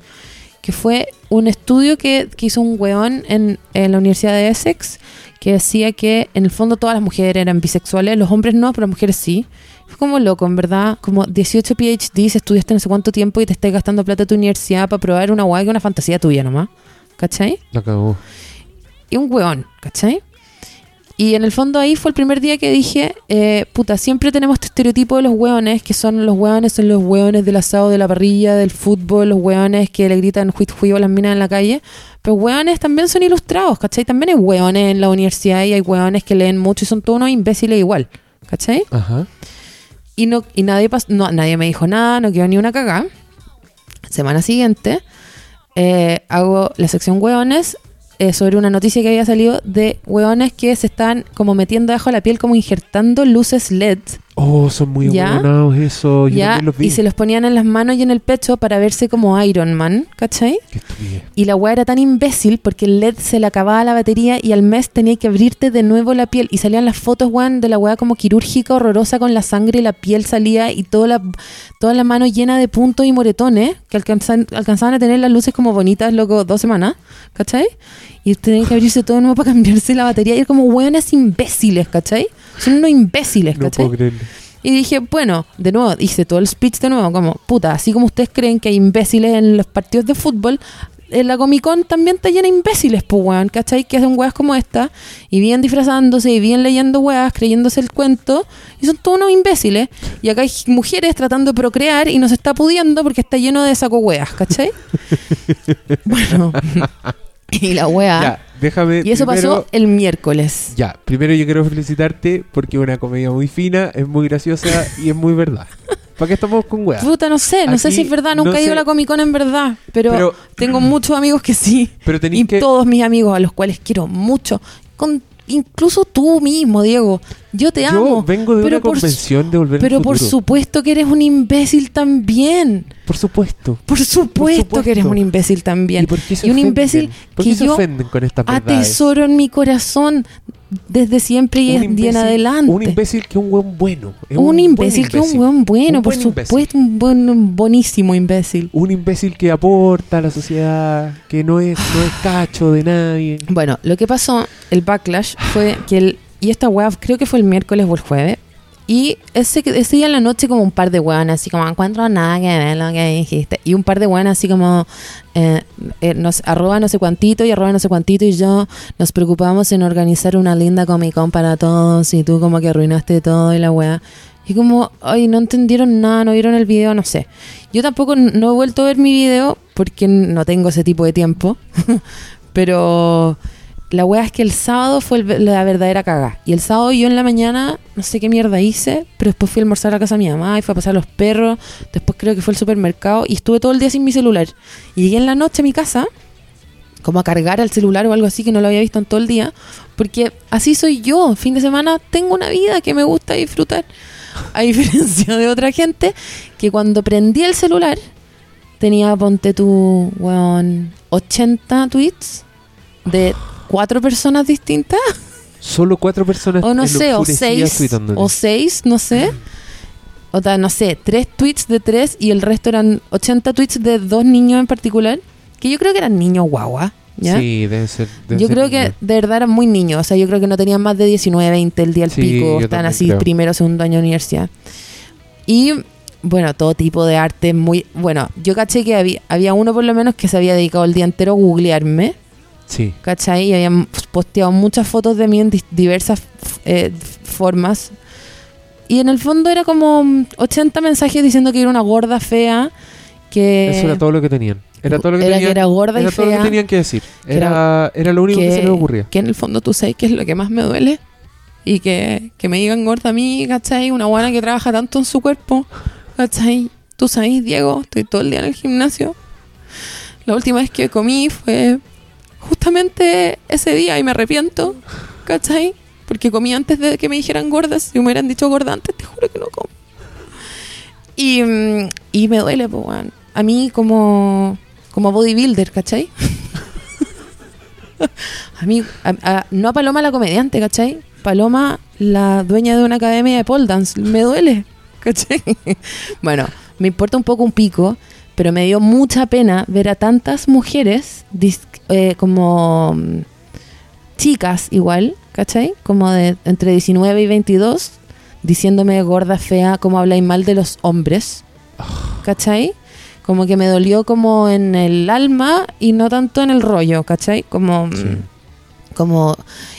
que fue un estudio que, que hizo un weón en, en la Universidad de Essex que decía que en el fondo todas las mujeres eran bisexuales, los hombres no, pero las mujeres sí. Fue como loco, en verdad, como 18 PhDs, estudiaste no sé cuánto tiempo y te estás gastando plata de tu universidad para probar una weá que una fantasía tuya nomás. ¿Cachai? La cagó. y un hueón, ¿cachai? Y en el fondo ahí fue el primer día que dije, eh, puta, siempre tenemos este estereotipo de los hueones, que son los hueones, son los hueones del asado, de la parrilla, del fútbol, los hueones que le gritan juit juicio a las minas en la calle. Pero hueones también son ilustrados, ¿cachai? También hay hueones en la universidad y hay hueones que leen mucho y son todos unos imbéciles igual, ¿cachai? Ajá. Y, no, y nadie, pas- no, nadie me dijo nada, no quedó ni una cagada. Semana siguiente, eh, hago la sección hueones eh, sobre una noticia que había salido de hueones que se están como metiendo debajo de la piel, como injertando luces LED. Oh, son muy abuelonados eso. Yo ¿ya? también los vi. Y se los ponían en las manos y en el pecho para verse como Iron Man, ¿cachai? Qué. Y la weá era tan imbécil porque el LED se le acababa la batería y al mes tenía que abrirte de nuevo la piel. Y salían las fotos, weón, de la weá como quirúrgica, horrorosa, con la sangre y la piel salía y toda la, toda la mano llena de puntos y moretones que alcanzan, alcanzaban a tener las luces como bonitas, loco, dos semanas, ¿cachai? Y tenían que abrirse todo de nuevo para cambiarse la batería. Y era como weones imbéciles, ¿cachai? Son unos imbéciles, No ¿cachai? puedo creerlo. Y dije, bueno, de nuevo, hice todo el speech de nuevo, como, puta, así como ustedes creen que hay imbéciles en los partidos de fútbol, en la Comic Con también está llena de imbéciles, pues, weón, ¿cachai? Que hacen weas como esta, y vienen disfrazándose, y vienen leyendo weas, creyéndose el cuento, y son todos unos imbéciles. Y acá hay mujeres tratando de procrear y no se está pudiendo porque está lleno de saco weas, ¿cachai? bueno, y la wea. Ya, déjame. y eso primero- pasó el miércoles. Ya, primero yo quiero felicitarte porque es una comedia muy fina, es muy graciosa y es muy verdad. ¿Para qué estamos con weas? Puta, no sé, no sé si es verdad, nunca no he ido a la Comic Con en verdad, pero, Pero- tengo muchos amigos que sí. Pero Y que. todos mis amigos a los cuales quiero mucho. Con, incluso tú mismo, Diego. Yo te Yo amo. vengo de pero una por su- convención de volver Pero al por futuro. supuesto que eres un imbécil también. Por supuesto. Por supuesto, que eres un imbécil también. ¿Y por qué se un ofenden? imbécil ¿Por que qué se yo ofenden con estas atesoro en mi corazón desde siempre y Un de en imbécil- adelante. Un imbécil que es un buen bueno. Es Un imbécil que es un buen bueno, Un por buen imbécil. supuesto, un buen, un buenísimo imbécil. Un imbécil que aporta a la sociedad, que no es, no es cacho de nadie. Bueno, lo que pasó, el backlash, fue que el. Y esta weá, creo que fue el miércoles o el jueves. Y ese, ese día en la noche, como un par de weones, así como, no encuentro nada que ver lo que dijiste. Y un par de weones, así como, eh, eh, nos, arroba no sé cuantito y arroba no sé cuantito. Y yo nos preocupamos en organizar una linda Comic Con para todos. Y tú, como que arruinaste todo y la weá. Y como, ay, no entendieron nada, no vieron el video, no sé. Yo tampoco no he vuelto a ver mi video porque no tengo ese tipo de tiempo. Pero la wea es que el sábado fue la verdadera caga. Y el sábado yo en la mañana, no sé qué mierda hice, pero después fui a almorzar a la casa de mi mamá y fui a pasar los perros. Después creo que fue al supermercado y estuve todo el día sin mi celular. Y llegué en la noche a mi casa, como a cargar el celular o algo así que no lo había visto en todo el día. Porque así soy yo. Fin de semana tengo una vida que me gusta disfrutar. A diferencia de otra gente que cuando prendí el celular tenía, ponte tu, weón, 80 tweets de cuatro personas distintas. Solo cuatro personas O no sé, o seis. O seis, no sé. O sea, no sé, tres tweets de tres y el resto eran 80 tweets de dos niños en particular. Que yo creo que eran niños guagua. ¿ya? Sí, deben ser. deben Yo ser creo que de verdad eran muy niños. O sea, yo creo que no tenían más de 19, 20 el día al Sí, pico. Están así creo. primero, segundo año de universidad. Y bueno, todo tipo de arte muy. Bueno, yo caché que había, había uno por lo menos que se había dedicado el día entero a googlearme. Sí. ¿Cachai? Y habían posteado muchas fotos de mí en diversas eh, formas. Y en el fondo era como mm, 80 mensajes diciendo que era una gorda fea. Que Eso era todo lo que tenían. Era todo lo que era tenían. que era gorda y era todo lo que tenían que decir. que Era, era lo único que, se les ocurría. que en el fondo tú sabes que es lo que más me duele. Y que, que me digan gorda a mí, ¿cachai? Una buena que trabaja tanto en su cuerpo, ¿cachai? Tú sabes, Diego, estoy todo el día en el gimnasio. La última vez que comí fue justamente ese día y me arrepiento, ¿cachai? Porque comí antes de que me dijeran gordas. Si me hubieran dicho gorda antes, te juro que no como. Y, mm, y me duele, pues. A mí como, como bodybuilder, ¿cachai? A mí, no a Paloma la comediante, ¿cachai? Paloma, la dueña de una academia de pole dance, me duele, ¿cachai? Bueno, me importa un poco un pico, pero me dio mucha pena ver a tantas mujeres eh, como mm, chicas igual, ¿cachai? Como de entre 19 y 22, diciéndome gorda, fea, como habláis mal de los hombres, ¿cachai? Como que me dolió como en el alma y no tanto en el rollo, ¿cachai? Como... mm. Como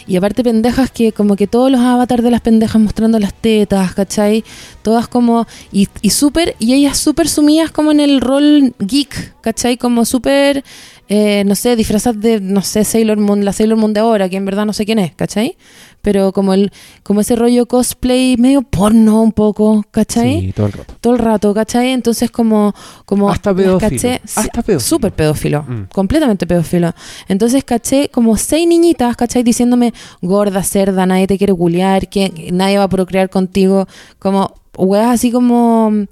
y aparte pendejas que como que todos los avatars de las pendejas mostrando las tetas, ¿cachai? Todas como y, y súper y ellas súper sumidas como en el rol geek, ¿cachai? Como súper eh, no sé, disfrazadas de, no sé, Sailor Moon, la Sailor Moon de ahora, que en verdad no sé quién es, ¿cachai? Pero como el como ese rollo cosplay medio porno un poco, ¿cachai? Sí, todo el rato. todo el rato, ¿cachai? Entonces como, como Hasta pedófilo, caché, hasta pedófilo. súper pedófilo, Mm. completamente pedófilo. Entonces caché como seis niñitas, ¿cachai? Diciéndome gorda, cerda, nadie te quiere culiar, que nadie va a procrear contigo, como weas así como mm,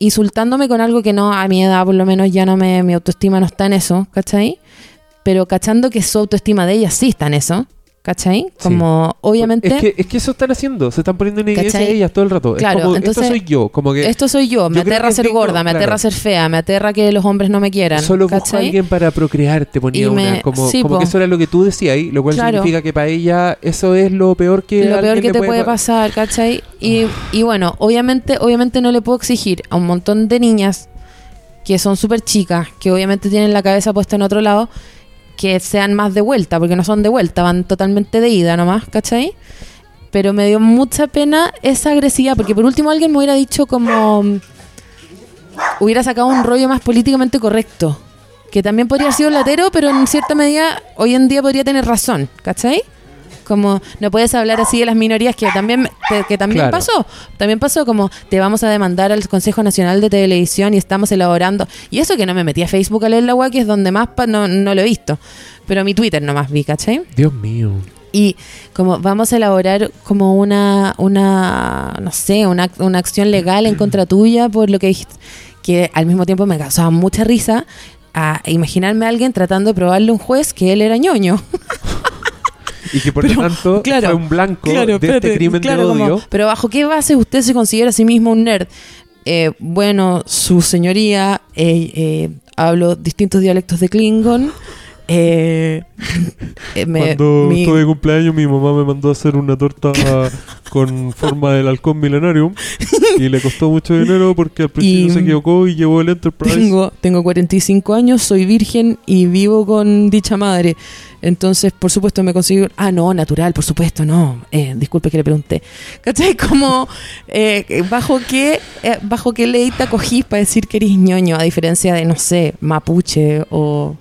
insultándome con algo que no, a mi edad por lo menos ya no me, mi autoestima no está en eso, ¿cachai? Pero cachando que su autoestima de ellas sí está en eso, ¿cachai? Como obviamente... Es que, es que eso están haciendo, se están poniendo en evidencia ¿Cachai? ellas todo el rato. Claro, es como, entonces, esto soy yo, como que Esto soy yo, me Yo aterra ser gorda, me claro. aterra ser fea, me aterra que los hombres no me quieran. solo busco a alguien para procrear, te ponía Y me- una. Como, sí, como que eso era lo que tú decías ahí, lo cual Claro. significa que para ella eso es lo peor que lo peor que te puede pa- pasar, ¿cachai? Y, y bueno, obviamente, obviamente no le puedo exigir a un montón de niñas que son súper chicas, que obviamente tienen la cabeza puesta en otro lado, que sean más de vuelta, porque no son de vuelta, van totalmente de ida nomás, ¿cachai? Pero me dio mucha pena esa agresividad, porque por último alguien me hubiera dicho como... Hubiera sacado un rollo más políticamente correcto, que también podría haber sido latero, pero en cierta medida hoy en día podría tener razón, ¿cachai? Como no puedes hablar así de las minorías que también te- que también Claro. pasó, también pasó como te vamos a demandar al Consejo Nacional de Televisión y estamos elaborando y eso que no me metí a Facebook a leer la web que es donde más pa- no, no lo he visto, pero mi Twitter nomás vi, ¿cachai? Dios mío. Y como vamos a elaborar como una, una no sé, una, una acción legal en contra tuya por lo que dijiste, que al mismo tiempo me causaba mucha risa a imaginarme a alguien tratando de probarle a un juez que él era ñoño. Y que por lo tanto claro, fue un blanco Claro, de este crimen claro, de como, odio. pero bajo qué base usted se considera a sí mismo un nerd? Eh, bueno, su señoría, eh, eh, hablo distintos dialectos de Klingon. Eh, eh, me- Cuando mi- estuve de cumpleaños, mi mamá me mandó a hacer una torta con forma del halcón milenarium y le costó mucho dinero porque al principio Y- se equivocó y llevó el Enterprise. Tengo, tengo 45 años, soy virgen y vivo con dicha madre. Entonces, por supuesto, me consigo... Ah, no, natural, por supuesto, no. Eh, disculpe que le pregunté. ¿Cachai? Como, eh, ¿bajo qué eh, bajo qué ley te acogís para decir que eres ñoño? A diferencia de, no sé, mapuche o...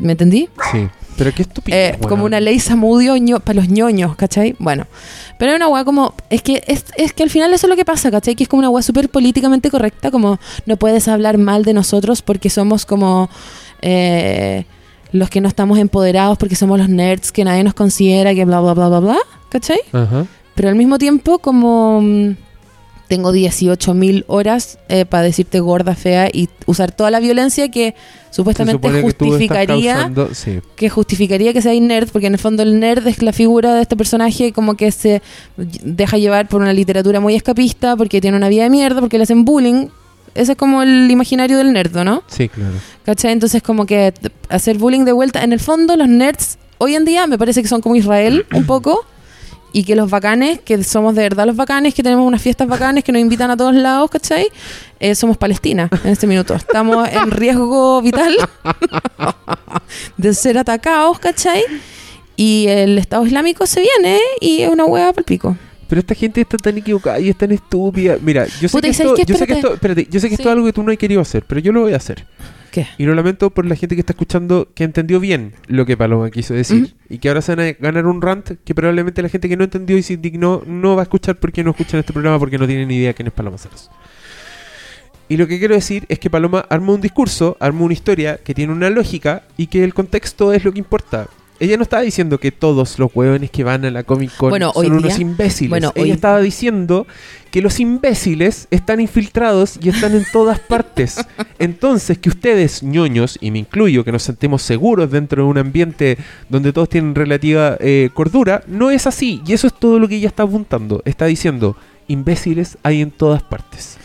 ¿Me entendí? Sí, pero qué estúpido. Eh, como una ley samudio para los ñoños, ¿cachai? Bueno, pero es una weá como, es que es, es que al final eso es lo que pasa, ¿cachai? Que es como una weá súper políticamente correcta, como no puedes hablar mal de nosotros porque somos como eh, los que no estamos empoderados, porque somos los nerds que nadie nos considera, que bla, bla, bla, bla, bla, ¿cachai? Ajá. Pero al mismo tiempo como... Tengo 18.000 horas eh, para decirte gorda, fea y usar toda la violencia que supuestamente supone que justificaría causando- sí. que justificaría que seáis nerd, porque en el fondo el nerd es la figura de este personaje como que se deja llevar por una literatura muy escapista, porque tiene una vida de mierda, porque le hacen bullying. Ese es como el imaginario del nerd, ¿no? Sí, claro. ¿Cachai? Entonces como que hacer bullying de vuelta. En el fondo los nerds hoy en día me parece que son como Israel un poco. Y que los bacanes, que somos de verdad los bacanes, que tenemos unas fiestas bacanes que nos invitan a todos lados, ¿cachai? Eh, somos Palestina en este minuto. Estamos en riesgo vital de ser atacados, ¿cachai? Y el Estado Islámico se viene y es una hueá para el pico. Pero esta gente está tan equivocada y es tan estúpida. Mira, yo sé Puta, que ¿y esto, yo sé que esto, espérate, yo sé que esto es algo que tú no has querido hacer, pero yo lo voy a hacer. ¿Qué? Y lo lamento por la gente que está escuchando que entendió bien lo que Paloma quiso decir. Y que ahora se van a ganar un rant que probablemente la gente que no entendió y se indignó no va a escuchar porque no escuchan este programa porque no tienen ni idea quién es Paloma Salas. Y lo que quiero decir es que Paloma arma un discurso, arma una historia que tiene una lógica y que el contexto es lo que importa. Ella no estaba diciendo que todos los hueones que van a la Comic Con Bueno, son unos día- imbéciles. bueno, Ella hoy- estaba diciendo que los imbéciles están infiltrados y están en todas partes. Entonces, que ustedes, ñoños, y me incluyo, que nos sentemos seguros dentro de un ambiente donde todos tienen relativa eh, cordura, no es así. Y eso es todo lo que ella está apuntando. Está diciendo, imbéciles hay en todas partes.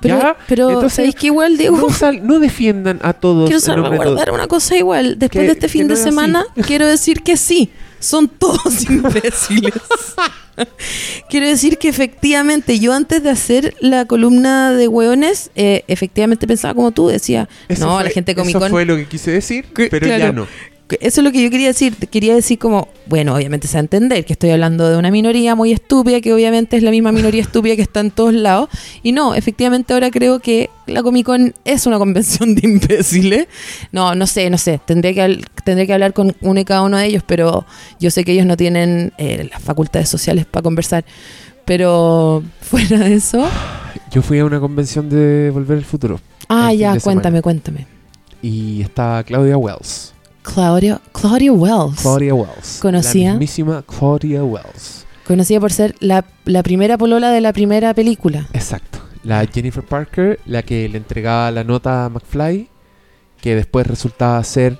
Pero, ¿Ya? pero Entonces, ¿sabéis que igual, Diego? No, sal- no defiendan a todos. Quiero de salvaguardar una cosa igual. Después Que- de este fin no de así. semana, quiero decir que sí. Son todos imbéciles. quiero decir que efectivamente, yo antes de hacer la columna de hueones, eh, efectivamente pensaba como tú, decía, Eso no, fue- la gente Comic Eso Con. fue lo que quise decir, Que- pero ya no. Eso es lo que yo quería decir. Quería decir como, bueno, obviamente se va a entender que estoy hablando de una minoría muy estúpida, que obviamente es la misma minoría estúpida que está en todos lados. Y no, efectivamente ahora creo que la Comic Con es una convención de imbéciles. No, no sé, no sé. Tendría que, tendría que hablar con uno y cada uno de ellos, pero yo sé que ellos no tienen eh, las facultades sociales para conversar. Pero fuera de eso... Yo fui a una convención de Volver al Futuro Ah, ya, cuéntame, semana. cuéntame. y estaba Claudia Wells. Claudia, Claudia Wells. Claudia Wells. ¿Conocía? La mismísima Claudia Wells. Conocida por ser la, la primera polola de la primera película. Exacto. La Jennifer Parker, la que le entregaba la nota a McFly, que después resultaba ser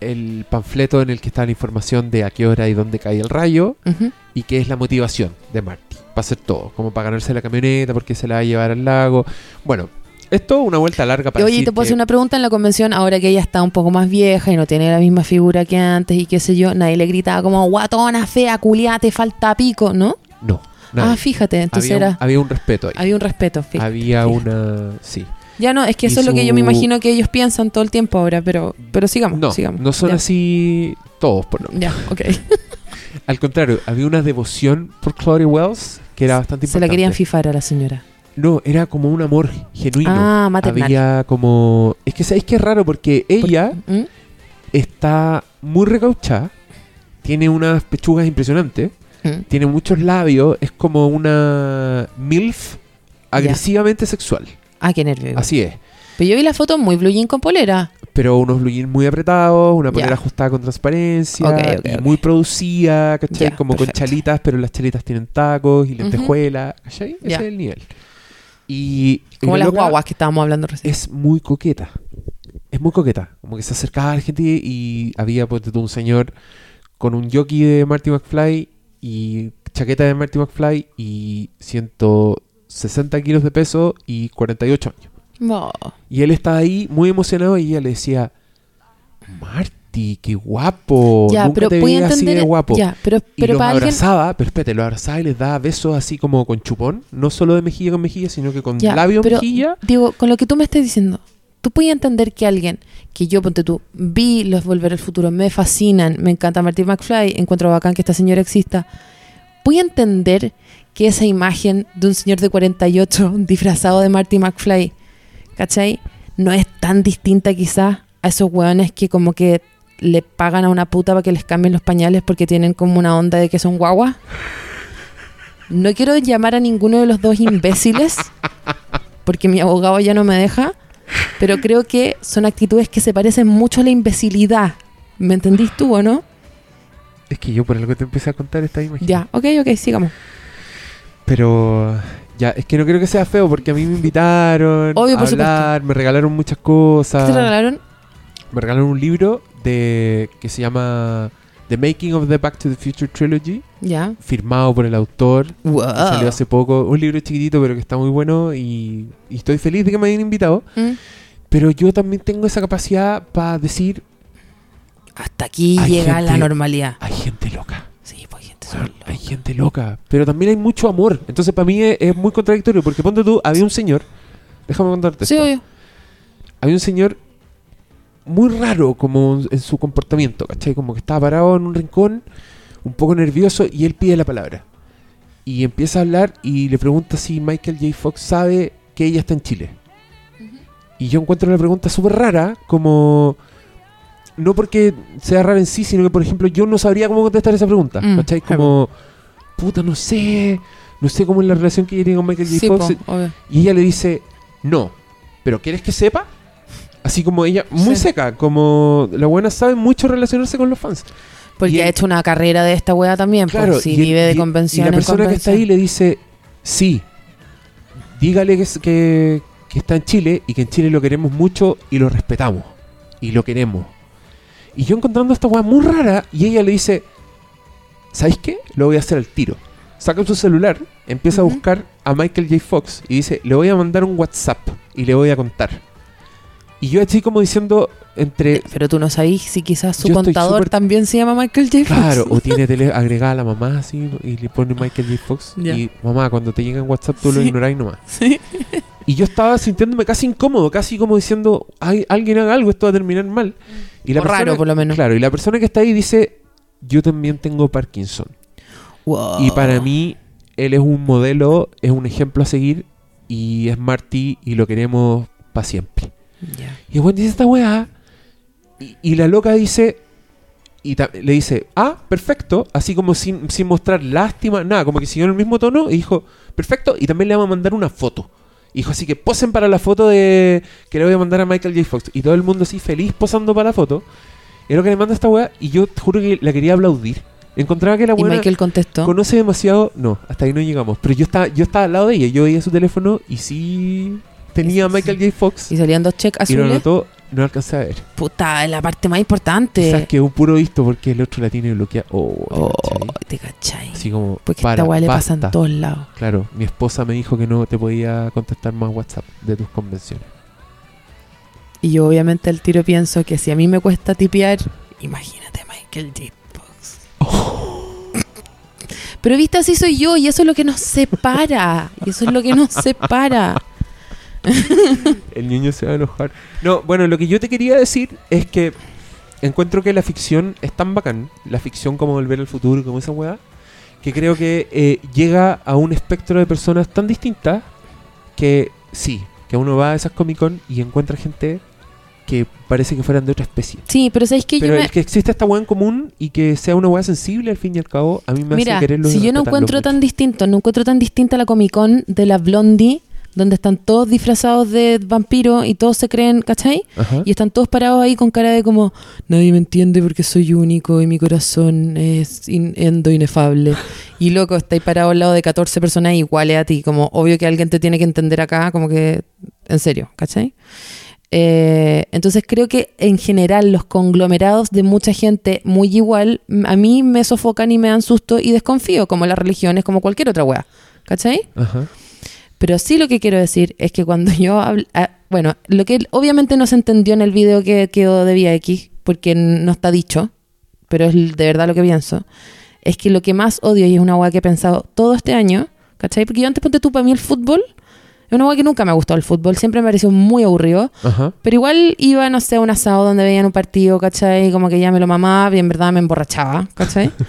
el panfleto en el que está la información de a qué hora y dónde cae el rayo y que es la motivación de Marty para hacer todo, como para ganarse la camioneta, porque se la va a llevar al lago. Bueno, esto una vuelta larga para Oye, te puedo hacer una pregunta en la convención, ahora que ella está un poco más vieja y no tiene la misma figura que antes y qué sé yo, nadie le gritaba como guatona, fea, culiá, te falta pico, ¿no? No, nadie. Ah, fíjate, entonces había, un, era... había un respeto ahí. Había un respeto, fíjate. había fíjate. una... Sí. Ya no, es que eso es lo que yo me imagino que ellos piensan todo el tiempo ahora, pero, pero sigamos, No, sigamos. no son Ya. así todos, por lo Ya, ok. Al contrario, había una devoción por Claudia Wells que era bastante Se la importante. querían fifar a la señora. No, era como un amor genuino. Ah, maternal. Había como... Es que sabéis que es raro porque ella ¿Mm? está muy recauchada, tiene unas pechugas impresionantes, ¿Mm? tiene muchos labios, es como una MILF agresivamente sexual. Ah, qué nervio. igual. Así es. Pero yo vi la foto muy blue jean con polera. Pero unos blue jeans muy apretados, una polera ajustada con transparencia, y muy producida, ¿cachai? Como perfecto. con chalitas, pero las chalitas tienen tacos y lentejuelas, ¿cachai? Ese es el nivel. Y Como la las loca guaguas que estábamos hablando recién. es muy coqueta. Es muy coqueta. Como que se acercaba a la gente y había, tú, un señor con un jockey de Marty McFly y chaqueta de Marty McFly y 160 kilos de peso y 48 años. No. Y él estaba ahí muy emocionado y ella le decía, Marty, qué guapo. Ya, Nunca pero te así de guapo. Ya, pero, y pero los para alguien. abrazaba, pero espérate, los abrazaba y les daba besos así como con chupón, no solo de mejilla con mejilla, sino que con Ya, labio pero, mejilla. Digo, con lo que tú me estás diciendo, tú puedes entender que alguien que yo, ponte tú, vi los Volver al Futuro, me fascinan, me encanta Marty McFly, encuentro bacán que esta señora exista. A entender que esa imagen de un señor de 48 disfrazado de Marty McFly, ¿cachai? No es tan distinta quizás a esos hueones que como que le pagan a una puta para que les cambien los pañales porque tienen como una onda de que son guaguas. No quiero llamar a ninguno de los dos imbéciles porque mi abogado ya no me deja, pero creo que son actitudes que se parecen mucho a la imbecilidad. ¿Me entendís tú o no? Es que yo por algo te empecé a contar esta imagen. Ya, ok, ok, sigamos. Pero ya, es que no creo que sea feo porque a mí me invitaron Obvio, a por hablar, me regalaron muchas ¿Qué cosas. te regalaron? Me regalaron un libro de que se llama The Making of the Back to the Future Trilogy, Ya. firmado por el autor. Wow. Salió hace poco, un libro chiquitito pero que está muy bueno y, y estoy feliz de que me hayan invitado. Mm. Pero yo también tengo esa capacidad para decir, Hasta aquí Hay llega gente- la normalidad. hay gente loca. Sí, pues gente Weón, son hay gente loca, pero también hay mucho amor. Entonces para mí es, es muy contradictorio porque ponte tú, había un señor, déjame contarte. Sí, esto. obvio. había un señor muy raro como en su comportamiento, ¿cachai? Como que estaba parado en un rincón, un poco nervioso, y él pide la palabra. Y empieza a hablar y le pregunta si Michael J. Fox sabe que ella está en Chile. Y yo encuentro la pregunta súper rara, como... No porque sea rara en sí, sino que, por ejemplo, yo no sabría cómo contestar esa pregunta. Mm, ¿Cachai? Como... Puta, no sé... No sé cómo es la relación que ella tiene con Michael J. Sí, Fox. po. Y ella le dice, no, pero ¿quieres que sepa? Así como ella, muy Sí. seca, como la buena sabe mucho relacionarse con los fans. Porque Y ha él- hecho una carrera de esta wea también. Claro, pues, si y vive de convención Y la en persona que está ahí le dice, sí, dígale que, es- que, que está en Chile y que en Chile lo queremos mucho y lo respetamos. Y lo queremos. Y yo encontrando esta weá muy rara y ella le dice, ¿sabéis qué? Lo voy a hacer al tiro. Saca su celular, empieza a buscar a Michael J. Fox y dice, le voy a mandar un WhatsApp y le voy a contar. Y yo así como diciendo, entre... Pero tú no sabís si quizás su estoy contador también se llama Michael J. Fox. Claro, o tiene tele agregada a la mamá así y le pone Michael J. Fox. Y mamá, cuando te llega en WhatsApp tú lo ignoráis nomás. Sí. Y yo estaba sintiéndome casi incómodo, casi como diciendo, "Ay, alguien haga algo, esto va a terminar mal. Y O raro, por lo menos. Claro, y la persona que está ahí dice, yo también tengo Parkinson. Wow. Y para mí, él es un modelo, es un ejemplo a seguir y es Marty y lo queremos para siempre. Ya. Y el weón dice esta weá. Y, y la loca dice. Y le dice, ah, perfecto. Así como sin, sin mostrar lástima, nada. Como que siguió en el mismo tono y dijo, perfecto. Y también le vamos a mandar una foto. Y dijo, así que posen para la foto de que le voy a mandar a Michael J. Fox. Y todo el mundo así feliz posando para la foto. Y lo que le manda esta weá. Y yo juro que la quería aplaudir. Encontraba que la Y weá Michael contestó. conoce demasiado. No, hasta ahí no llegamos. Pero yo estaba, yo estaba al lado de ella. Yo veía su teléfono y sí tenía a Michael J. Fox. Y salían dos cheques Y lo azules. anotó, no alcancé a ver. Puta, es la parte más importante. Quizás quedó un puro visto porque el otro la tiene bloqueada. Oh, ¿te Oh, cachai? te cachai. Así como, Porque para, esta weá le pasa en todos lados. Claro, mi esposa me dijo que no te podía contestar más WhatsApp de tus convenciones. Y yo obviamente al tiro pienso que si a mí me cuesta tipear, imagínate Michael J. Fox. Pero viste, así soy yo y eso es lo que nos separa. Y eso es lo que nos separa. El niño se va a enojar. No, bueno, lo que yo te quería decir es que encuentro que la ficción es tan bacán, la ficción como Volver al Futuro, como esa weá, que creo que eh, llega a un espectro de personas tan distintas que sí, que uno va a esas Comic Con y encuentra gente que parece que fueran de otra especie. Sí, pero ¿sabéis que Pero yo me... el que existe esta weá en común y que sea una weá sensible al fin y al cabo, a mí me Mira, hace quererlo si yo no encuentro mucho. tan distinto, no encuentro tan distinta la Comic Con de la Blondie, donde están todos disfrazados de vampiro y todos se creen, ¿cachai? Ajá. Y están todos parados ahí con cara de como, nadie me entiende porque soy único y mi corazón es in- endo inefable. Y loco, estáis parado al lado de 14 personas iguales a ti, como obvio que alguien te tiene que entender acá, como que, en serio, ¿cachai? Eh, entonces creo que en general los conglomerados de mucha gente muy igual, a mí me sofocan y me dan susto y desconfío, como las religiones, como cualquier otra wea, ¿cachai? Ajá. Pero sí lo que quiero decir es que cuando yo hablo, ah, bueno, lo que obviamente no se entendió en el video que quedó de Vía X, porque no está dicho, pero es de verdad lo que pienso, es que lo que más odio, y es una hueá que he pensado todo este año, ¿cachai? Porque yo antes ponte tú para mí el fútbol, es una hueá que nunca me ha gustado el fútbol, siempre me pareció muy aburrido, Ajá. pero igual iba, no sé, a un asado donde veían un partido, ¿cachai? Como que ya me lo mamaba y en verdad me emborrachaba, ¿cachai?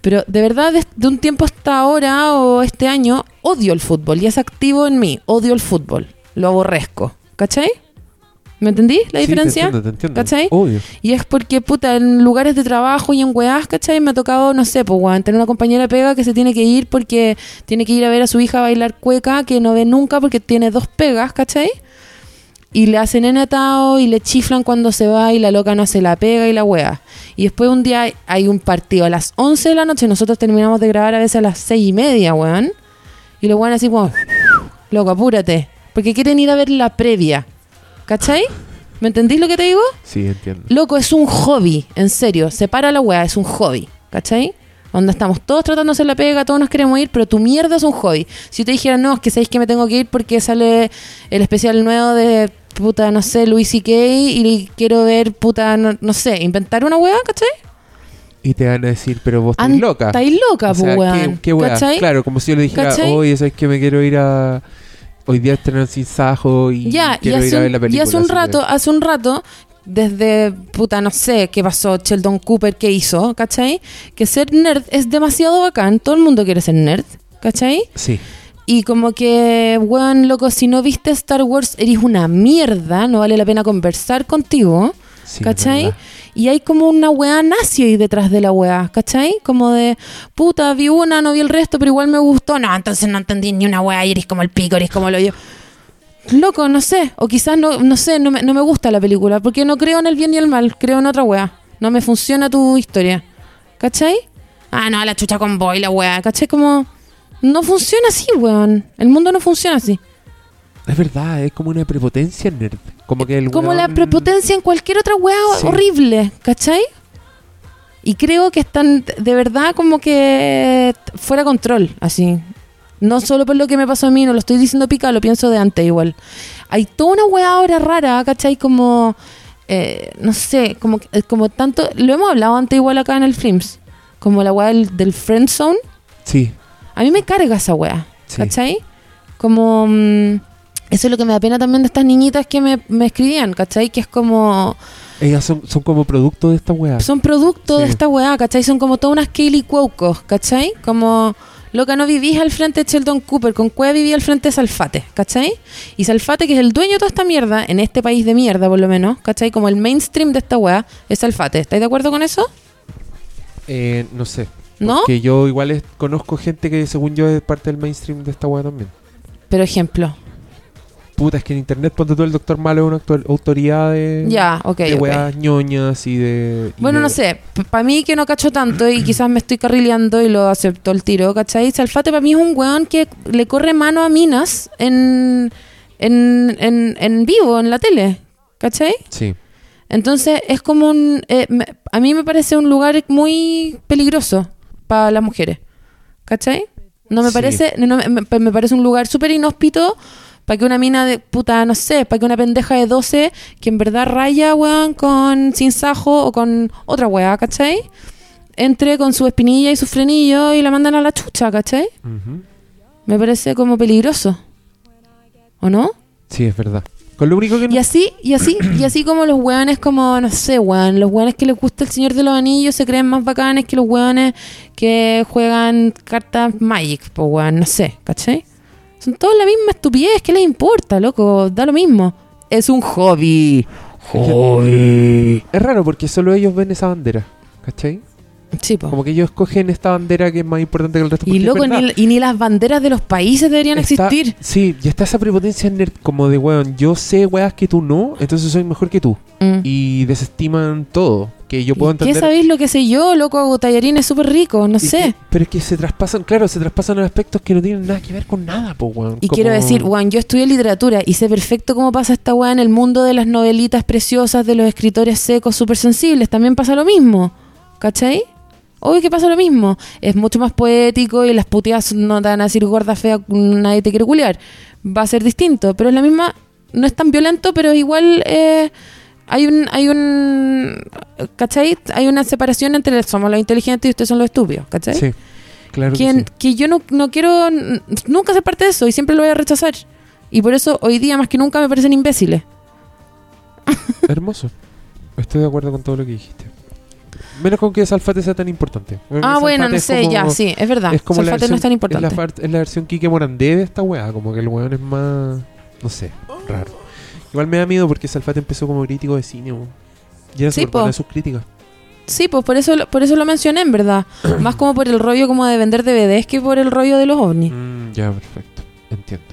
Pero de verdad, de, un tiempo hasta ahora o este año, odio el fútbol y es activo en mí. Odio el fútbol. Lo aborrezco. ¿Cachai? ¿Me entendí la Sí, te diferencia? entiendo, te entiendo. ¿Cachai? Obvio. Y es porque, puta, en lugares de trabajo y en weás, ¿cachai? Me ha tocado, no sé, pues, weón, tener una compañera pega que se tiene que ir porque tiene que ir a ver a su hija bailar cueca, que no ve nunca porque tiene dos pegas, ¿cachai? Y le hacen enatado y le chiflan cuando se va y la loca no se la pega y la wea. Y después un día hay- un partido a las 11 de la noche, nosotros terminamos de grabar a veces a las 6 y media, weón. Y los weón así como, loco, apúrate. Porque quieren ir a ver la previa. ¿Cachai? ¿Me entendís lo que te digo? Sí, entiendo. Loco, es un hobby, en serio. Separa la weá, es un hobby. ¿Cachai? Donde estamos todos tratando de hacer la pega, todos nos queremos ir, pero tu mierda es un hobby. Si yo te dijera, no, es que sabéis que me tengo que ir porque sale el especial nuevo de puta, no sé, Luis y y quiero ver puta, no, no sé, inventar una weá, ¿cachai? Y te van a decir, pero vos estás loca. Estáis loca, O sea, pues ¿qué, weón. qué weá? ¿Cachai? Claro, como si yo le dijera, oye, ¿sabes que me quiero ir a... Hoy día estrenan Sin Sajo y Ya, y quiero ir a ver la y película. hace un rato, hace un rato, desde puta, no sé qué pasó, Sheldon Cooper, qué hizo, ¿cachai? Que ser nerd es demasiado bacán, todo el mundo quiere ser nerd, ¿cachai? Sí. Y como que, weón, loco, si no viste Star Wars, eres una mierda, no vale la pena conversar contigo, sí, ¿cachai? Y hay como una weá nazi ahí detrás de la weá, ¿cachai? Como de, puta, vi una, no vi el resto, pero igual me gustó. No, entonces no entendí ni una weá y eres como el pico, eres como lo yo. Loco, no sé. O quizás no, no sé, no me, no me gusta la película, porque no creo en el bien y el mal, creo en otra weá. No me funciona tu historia. ¿Cachai? Ah, no, la chucha con boy, la weá. ¿Cachai? Como, no funciona así, weón. El mundo no funciona así. Es verdad, es como una prepotencia nerd. Como que el como la prepotencia en cualquier otra weá Sí. horrible, ¿cachai? Y creo que están de verdad como que fuera control, así. No solo por lo que me pasó a mí, no lo estoy diciendo pica, lo pienso de antes igual. Hay toda una weá ahora rara, ¿cachai? Como, eh, no sé, como, eh, como tanto, lo hemos hablado antes igual acá en el Flims, como la weá del, del friend zone. Sí, A mí me carga esa weá, Sí. ¿cachai? Como... mm, eso es lo que me da pena también de estas niñitas que me, me escribían, ¿cachai? Que es como... ellas son, son como producto de esta weá. Son producto de esta weá, ¿cachai? Son como todas unas Kaylee Cuaucos, ¿cachai? Como... Loca, no vivís al frente de Sheldon Cooper, con Cueva viví al frente de Salfate, ¿cachai? Y Salfate, que es el dueño de toda esta mierda, en este país de mierda por lo menos, ¿cachai? Como el mainstream de esta weá, es Salfate. ¿Estáis de acuerdo con eso? Eh, no sé. ¿No? Que yo igual es- conozco gente que según yo es parte del mainstream de esta weá también. Pero ejemplo. Puta, es que en internet ponte tú el Doctor Malo es una autoridad de, Ya, ok, de weas ñoñas y de... y Bueno, de- no sé, para mí que no cacho tanto y quizás me estoy carrileando y lo acepto el tiro, ¿cachai? Salfate para mí es un weón que le corre mano a minas en, en, en, en vivo, en la tele, ¿cachai? Sí. Entonces es como un... eh, a mí me parece un lugar muy peligroso para las mujeres, ¿cachai? No me Sí. parece, no, me, parece un lugar súper inhóspito para que una mina de puta, no sé, para que una pendeja de 12 que en verdad raya, weón, con sin sajo o con otra weá, ¿cachai? Entre con su espinilla y su frenillo y la mandan a la chucha, ¿cachai? Me parece como peligroso. ¿O no? Sí, es verdad. Con lo único que no... Y así, y así, y así como los weones como, no sé, weón, los weones que les gusta el Señor de los Anillos se creen más bacanes que los weones que juegan cartas Magic, pues weón, no sé, ¿cachai? Son todos la misma estupidez, ¿qué les importa, loco? Da lo mismo. Es un hobby. Hobby. Es raro porque solo ellos ven esa bandera. ¿Cachai? Sí, po. Como que ellos escogen esta bandera que es más importante que el resto. Y loco, ni, y ni las banderas de los países deberían Está- existir. Sí, y está esa prepotencia nerd como de, weón, yo sé weas que tú no, entonces soy mejor que tú. Mm. Y desestiman todo. Que yo puedo ¿Y ¿Qué entender. sabéis lo que sé yo, loco? Hago tallarines súper ricos, no Y sé. que- pero es que se traspasan, claro, se traspasan en aspectos que no tienen nada que ver con nada, po, weón. Y Como- quiero decir, Juan, yo estudié literatura y sé perfecto cómo pasa esta weá en el mundo de las novelitas preciosas, de los escritores secos, súper sensibles. También pasa lo mismo. ¿Cachai? Obvio que pasa lo mismo. Es mucho más poético y las puteadas no te van a decir gorda, fea, nadie te quiere culiar. Va a ser distinto, pero es la misma. No es tan violento, pero igual eh, hay un. hay un ¿Cachai? Hay una separación entre somos los inteligentes y ustedes son los estúpidos. ¿Cachai? Sí, claro que que, sí. que yo no, no quiero nunca ser parte de eso y siempre lo voy a rechazar. Y por eso hoy día más que nunca me parecen imbéciles. Hermoso. Estoy de acuerdo con todo lo que dijiste. Menos con que Salfate sea tan importante. Ah, bueno, Salfate no sé, como- ya, sí, es verdad. Es como la Sulfate no es tan Es importante. la, es la versión Kike Morandé de esta weá. Como que el weón es más. No sé, raro. Igual me da miedo porque Salfate empezó como crítico de cine. weón. Y era Sí, súper buena en sus críticas. Sí, pues por eso, lo- por eso lo mencioné, en verdad. más como por el rollo como de vender DVDs que por el rollo de los ovnis. Mm, ya, perfecto. Entiendo.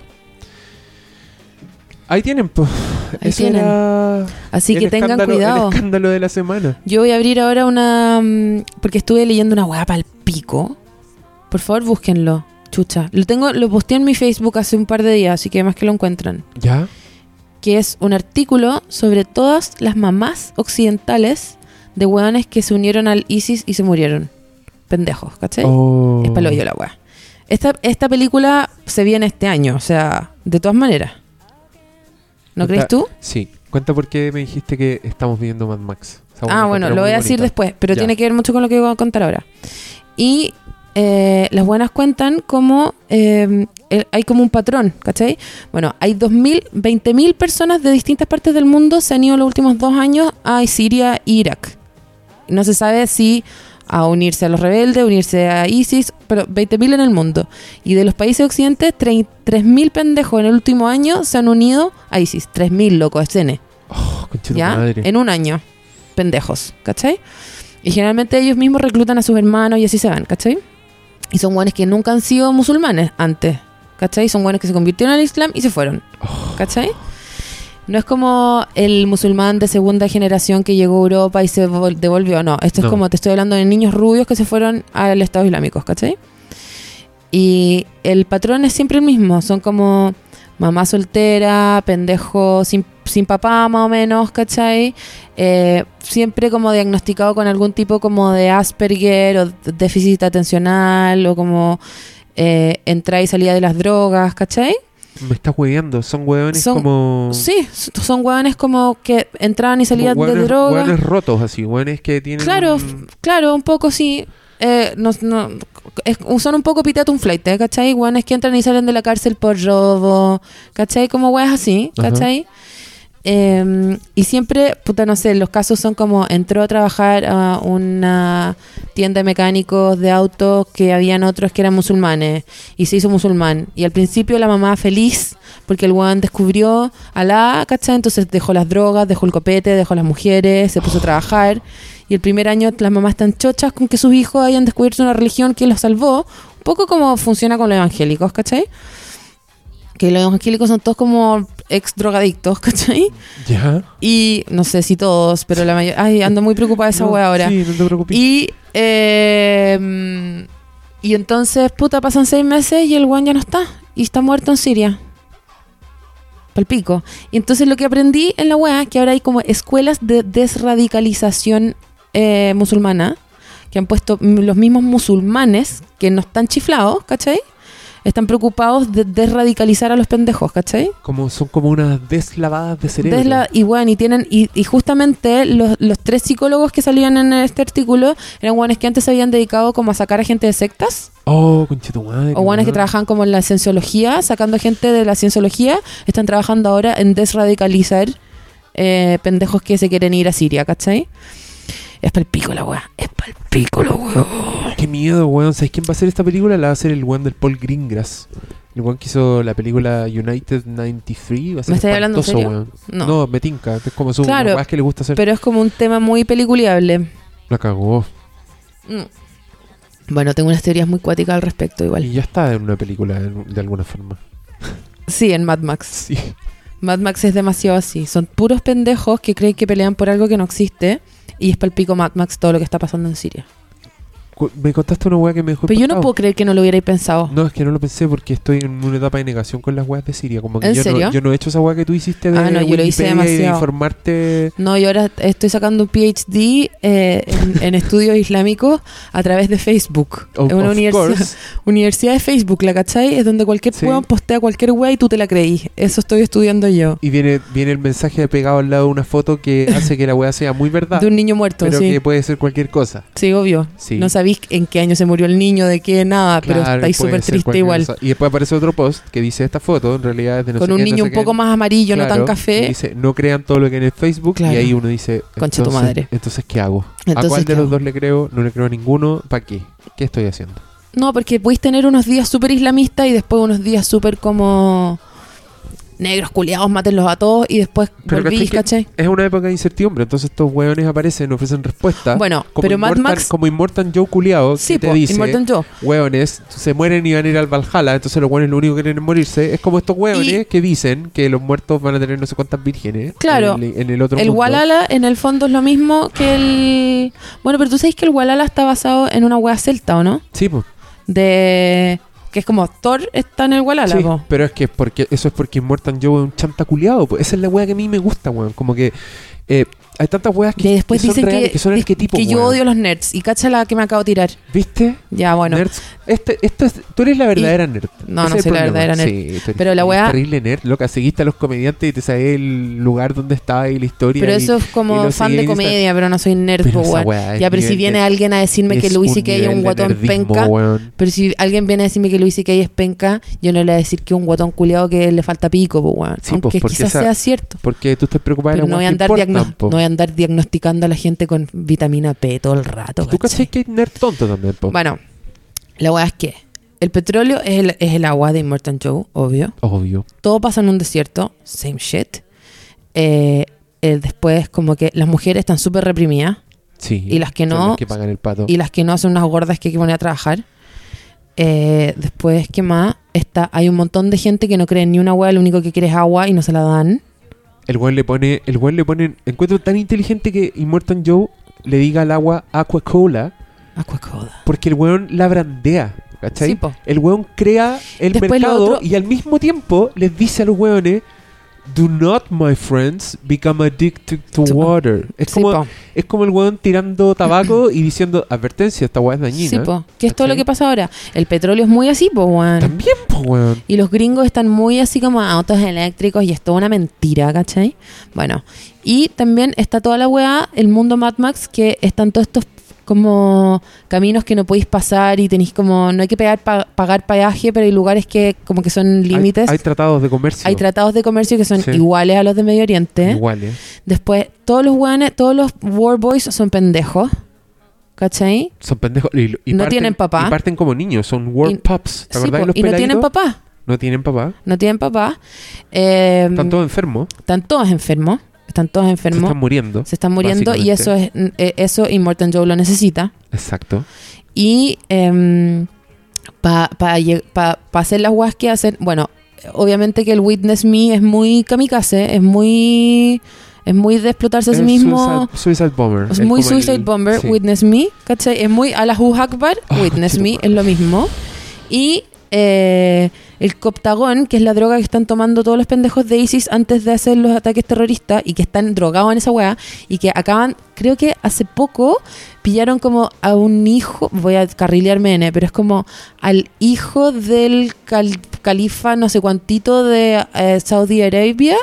Ahí tienen, pues. Ahí Eso tienen. era Así que tengan cuidado. El escándalo de la semana. Yo voy a abrir ahora una... mm, Porque estuve leyendo una weá para el pico. Por favor, búsquenlo. Chucha. Lo tengo, lo posteé en mi Facebook hace un par de días, así que además que lo encuentran. ¿Ya? que es un artículo sobre todas las mamás occidentales de hueones que se unieron al ISIS y se murieron. Pendejos, ¿cachai? Oh. Es palo yo la weá. Esta, esta película se viene este año, o sea, de todas maneras. ¿No Cuenta- crees tú? Sí. Cuenta por qué me dijiste que estamos viendo Mad Max. Ah, bueno, lo voy a decir bonita. después, pero Ya. tiene que ver mucho con lo que voy a contar ahora. Y eh, las buenas cuentan como eh, hay como un patrón, ¿cachai? Bueno, hay 2.000, 20.000 personas de distintas partes del mundo se han ido los últimos dos años a Siria e Irak. No se sabe si a unirse a los rebeldes, unirse a ISIS, pero 20.000 en el mundo. Y de los países occidentes, 3.000 pendejos en el último año se han unido a ISIS. 3.000, loco, es N. Oh, ¿ya? madre. En un año. Pendejos, ¿cachai? Y generalmente ellos mismos reclutan a sus hermanos y así se van, ¿cachai? Y son guanes que nunca han sido musulmanes antes, ¿cachai? Son guanes que se convirtieron al Islam y se fueron, Oh. No es como el musulmán de segunda generación que llegó a Europa y se vol- devolvió, no. Esto No. es como, te estoy hablando de niños rubios que se fueron al Estado Islámico, ¿cachai? Y el patrón es siempre el mismo, son como mamá soltera, pendejo sin, sin papá más o menos, ¿cachai? Eh, siempre como diagnosticado con algún tipo como de Asperger o déficit atencional o como eh, entrada y salida de las drogas, ¿cachai? Me estás hueveando. Son hueones Son- como. Sí, son hueones como que entraban y salían de hueones- drogas. hueones rotos, así. Hueones que tienen. Claro, un- claro, un poco sí. Eh, no, no- es- son un poco pitatum flight, ¿eh? ¿cachai? Hueones que entran y salen de la cárcel por robo, ¿cachai? Como hueas así, Ajá. Eh, y siempre, puta, no sé, los casos son como entró a trabajar a una tienda de mecánicos de autos que habían otros que eran musulmanes y se hizo musulmán. Y al principio la mamá feliz porque el weón descubrió a la, ¿cachai? Entonces dejó las drogas, dejó el copete, dejó las mujeres, se puso a trabajar. Y el primer año las mamás están chochas con que sus hijos hayan descubierto una religión que los salvó. Un poco como funciona con los evangélicos, ¿cachai? Que los evangélicos son todos como ex drogadictos, ¿cachai? Ya. Y no sé si todos, pero la mayoría. Ay, ando muy preocupada de esa No, wea ahora. Sí, no te preocupes. Y, eh, y entonces, puta, pasan seis meses y el weón ya no está. Y está muerto en Siria. Palpico. Y entonces lo que aprendí en la wea, que ahora hay como escuelas de desradicalización eh, musulmana, que han puesto los mismos musulmanes que no están chiflados, ¿cachai? Están preocupados de desradicalizar a los pendejos, ¿cachai? Como, son como unas deslavadas de cerebro. Y bueno, y tienen, y, y justamente los, los tres psicólogos que salían en este artículo eran guanes que antes se habían dedicado como a sacar a gente de sectas, Oh, conchito madre. o guanes que weón. trabajaban como en la cienciología, sacando gente de la cienciología, están trabajando ahora en desradicalizar eh, pendejos que se quieren ir a Siria, ¿cachai? Es pa'l pico la weá, es pa'l pico la weá. Qué miedo, weón. ¿Sabes quién va a hacer esta película? La va a hacer el weón del Paul Greengrass. El weón que hizo la película United 93. Va a ser ¿Me estás hablando en serio? weón. No. No. me tinca. Es como su Claro, weas que le gusta hacer. Pero es como un tema muy peliculiable. La cagó. Mm. Bueno, tengo unas teorías muy cuáticas al respecto igual. Y ya está en una película de, de alguna forma. Sí, en Mad Max. Sí. Mad Max es demasiado así. Son puros pendejos que creen que pelean por algo que no existe. Y es palpico Mad Max todo lo que está pasando en Siria. Me contaste una wea que me dejó Pero yo no puedo creer que no lo hubierais pensado. No, es que no lo pensé porque estoy en una etapa de negación con las weas de Siria. Como que ¿En yo, serio? No, yo no he hecho esa wea que tú hiciste de Ah, no, yo lo hice demasiado. informarte. No, yo ahora estoy sacando un PhD eh, en, en estudios islámicos a través de Facebook. Of- es una of universidad, universidad de Facebook, ¿la cachai? Es donde cualquier Sí. weón postea cualquier wea y tú te la creís. Eso estoy estudiando yo. Y viene, viene el mensaje pegado al lado de una foto que hace que la wea sea muy verdad. De un niño muerto, pero sí. que puede ser cualquier cosa. Sí, obvio. Sí. No en qué año se murió el niño, de qué, nada, pero Claro, estáis puede súper triste igual. cosa. Y después aparece otro post que dice esta foto, en realidad es de no Con sé un no niño sé un poco quién. más amarillo, no tan Claro, y café. dice, no crean todo lo que en el Facebook. Claro. Y ahí uno dice, Concha tu madre. Entonces, ¿qué hago? ¿A Entonces, cuál ¿qué de los hago? dos le creo? No le creo a ninguno. ¿Para qué? ¿Qué estoy haciendo? No, porque podéis tener unos días súper islamistas y después unos días súper como negros culiados, mátenlos a todos y después Pero volvís, ¿cachai. Es una época de incertidumbre, entonces estos hueones aparecen, ofrecen respuestas. Bueno, como pero Mad Immortal- Max... Como Immortal Joe culiao, Sí, que te po, dice, Joe. hueones, se mueren y van a ir al Valhalla, entonces los hueones lo único que quieren es morirse. Es como estos hueones Y- que dicen que los muertos van a tener no sé cuántas vírgenes. Claro. En el, en el otro El mundo. Walala en el fondo es lo mismo que el... Bueno, pero tú sabes que el Walala está basado en una wea celta, ¿o no? Sí, pues. De... Que es como Thor está en el Walala, Sí, po. pero es que es porque eso es porque Immortal Joe es un chanta culiado. Pues. Esa es la wea que a mí me gusta, weón. Como que eh, hay tantas weas que, Y después que son dicen reales, que, que son que yo odio los nerds. Y cacha la que me acabo de tirar. ¿Viste? Ya, bueno. Nerds. Este, esto es, tú eres la verdadera nerd. No, Ese no soy la verdadera nerd. Sí, tú Pero la wea- terrible nerd, loca. Seguiste a los comediantes y te sabes el lugar donde estaba y la historia. Pero y- eso es y como fan de en comedia, pero no soy nerd, Pero po, wea Ya, pero si viene alguien a decirme que Luis un C.K. es un guatón penca, pero si alguien viene a decirme que Luis C.K. es penca, yo no le voy a decir que es un guatón culiado que le falta pico, po, weón. Aunque pues, porque quizás sea cierto. Porque tú estás preocupada las no voy, a que andar no voy andar diagnosticando a la gente con vitamina P todo el rato. ¿Tú ¿cachai? que hay nerd tonto también, po? Bueno, la weá es que el petróleo es el, es el agua de Immortal Joe, obvio. Obvio. Todo pasa en un desierto, same shit. Eh, eh, después, como que las mujeres están súper reprimidas Sí. Y las que no- las que pagan el pato. y las que no son unas gordas que hay que poner a trabajar. Eh, después, ¿qué más? Está, hay un montón de gente que no cree en ni una weá, lo único que quiere es agua y no se la dan. El weón le pone, el weón le pone, encuentro tan inteligente que Immortal Joe le diga al agua Aqua Cola Aquacoda. porque el weón la brandea, ¿cachai? Sí, el weón crea el Después mercado otro- y al mismo tiempo les dice a los weones Do not, my friends, become addicted to water. Es, Sí, como, po. es como el weón tirando tabaco y diciendo, advertencia, esta weá es dañina. Sí, po. Que es todo lo que pasa ahora. El petróleo es muy así, po, weón. También, po, weón. Y los gringos están muy así como autos eléctricos y es toda una mentira, ¿cachai? Bueno, y también está toda la weá, el mundo Mad Max, que están todos estos como caminos que no podéis pasar y tenéis como, no hay que pegar, pa- pagar peaje, pero hay lugares que como que son límites. Hay, Hay, hay tratados de comercio. tratados de comercio que son Sí. iguales a los de Medio Oriente. Iguales. Después, todos los weones, todos los war boys son pendejos, ¿cachai? Son pendejos. Y, y No parten- tienen papá. Y parten como niños, son Y- pups. ¿Te Sí, acordás de po, los y no tienen papá. No tienen papá. No tienen papá. Eh, Están todos enfermos. están todos enfermos. Están todos Se enfermos. están muriendo. se están muriendo y eso es eh, eso Immortan Joe lo necesita. Exacto. Y para hacer las guas que hacen, bueno, obviamente que el Witness Me es muy kamikaze, es muy es muy de explotarse a sí mismo. Suicide, Suicide Bomber. Es muy el- Suicide Bomber, sí. Witness Me, ¿cachai? Es muy a la Akbar, Ah, Witness Me, es lo mismo. Y eh, el Coptagón, que es la droga que están tomando todos los pendejos de ISIS antes de hacer los ataques terroristas y que están drogados en esa weá y que acaban, creo que hace poco pillaron como a un hijo, voy a carrilearme N, pero es como al hijo del cal- califa no sé cuantito de eh, Saudi Arabia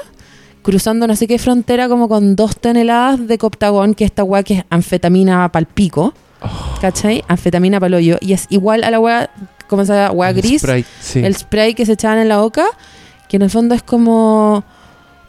cruzando no sé qué frontera como con dos toneladas de coptagón, que es esta weá que es anfetamina pal pico, Oh, ¿cachai? Anfetamina pal hoyo. Y es igual a la weá, como esa el gris, Sprite, sí. el spray que se echaban en la boca, que en el fondo es como...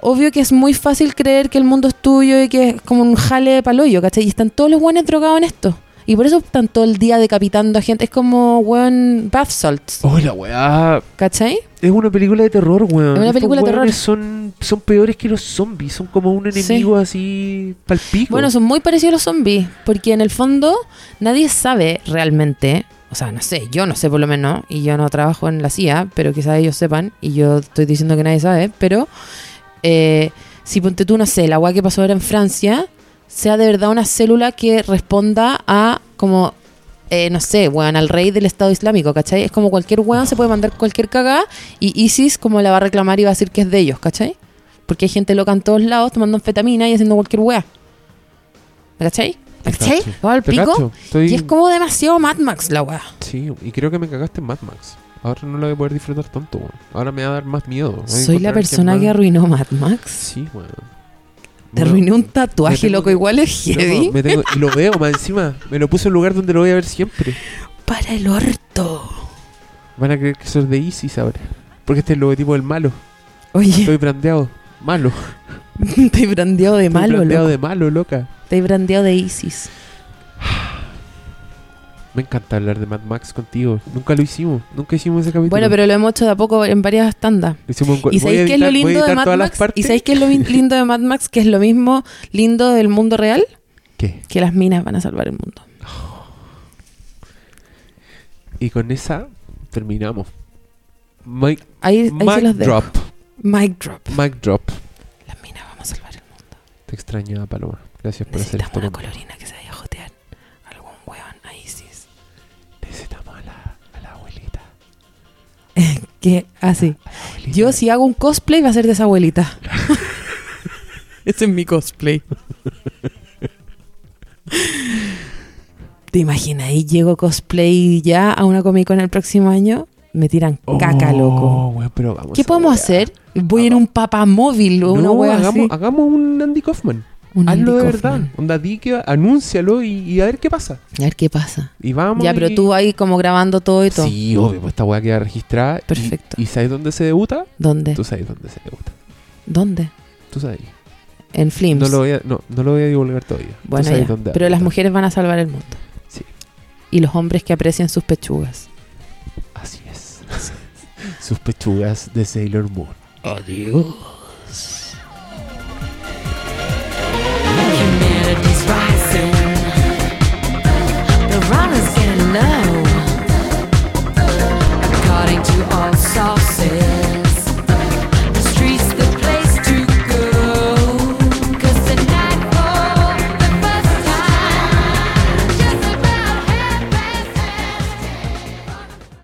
Obvio que es muy fácil creer que el mundo es tuyo y que es como un jale de palollo, ¿cachai? Y están todos los buenos drogados en esto. Y por eso están todo el día decapitando a gente. Es como, weón, bath salts, Oh, la weá. ¿cachai? Es una película de terror, weón. Es una Estos película de terror. Son, son peores que los zombies. Son como un Sí. enemigo así palpico. Bueno, son muy parecidos a los zombies, porque en el fondo nadie sabe realmente, o sea, no sé, yo no sé por lo menos, y yo no trabajo en la CIA, pero quizás ellos sepan, y yo estoy diciendo que nadie sabe, pero eh, si ponte tú, no sé, la agua que pasó ahora en Francia, sea de verdad una célula que responda a como... eh, no sé, weón, al rey del Estado Islámico, ¿cachai? Es como cualquier weón se puede mandar cualquier cagada y ISIS como la va a reclamar y va a decir que es de ellos, ¿cachai? Porque hay gente loca en todos lados tomando anfetamina y haciendo cualquier weá. ¿Me cachai? ¿Me Te cachai? ¿Todo al pico? Estoy- Y es como demasiado Mad Max la weá. Sí, y creo que me cagaste en Mad Max. Ahora no la voy a poder disfrutar tanto, weón. Ahora me va a dar más miedo. Soy la persona más- que arruinó Mad Max. Sí, weón. Te Bueno, arruiné un tatuaje, tengo loco. Igual es heavy. me tengo- y lo veo más encima. Me lo puse en un lugar donde lo voy a ver siempre. Para el orto. Van a creer que soy de Isis ahora. Porque este es el logotipo del malo. Oye, Estoy brandeado. Malo. estoy brandeado de Estoy malo, brandeado loco. de malo, loca. Estoy brandeado de ISIS. Me encanta hablar de Mad Max contigo. Nunca lo hicimos. Nunca hicimos ese capítulo. Bueno, pero lo hemos hecho de a poco en varias tandas. Hicimos ¿Y sabéis qué es lo lindo de Mad Max? ¿Y sabéis qué es lo lindo de Mad Max? Que es lo mismo lindo del mundo real. ¿Qué? Que las minas van a salvar el mundo. Y con esa terminamos. Mic, Ahí, ahí se mic los dejo. drop. Mic drop. Mic drop. Las minas vamos a salvar el mundo. Te extrañaba, Paloma. Gracias por hacer Necesitamos esto una conmigo. colorina que se vaya a jotear. Algún weón a ISIS. Necesitamos a la, a la abuelita. ¿Qué? Así. A la abuelita. Yo si hago un cosplay va a ser de esa abuelita. Ese es mi cosplay. ¿Te imaginas? Y llego cosplay ya a una Comic Con el próximo año. Me tiran caca, Oh, loco. weón, pero vamos ¿Qué podemos hacer? Voy en un papamóvil o una No, wea hagamos, así. hagamos un Andy Kaufman. Un Hazlo de verdad. Onda, di que anúncialo y, y a ver qué pasa. A ver qué pasa. Y vamos. Ya, pero y- tú ahí como grabando todo y todo. Sí, obvio, pues esta weá queda registrada. Perfecto. ¿Y, sabes dónde se debuta? ¿Dónde? Tú sabes dónde se debuta. ¿Dónde? Tú sabes. En Flims. No lo voy a, no, no lo voy a divulgar todavía. Tú Bueno, sabes ya. dónde Pero las mujeres van a salvar el mundo. Sí. Y los hombres que aprecian sus pechugas. Así es. Sus pechugas de Sailor Moon. Adiós.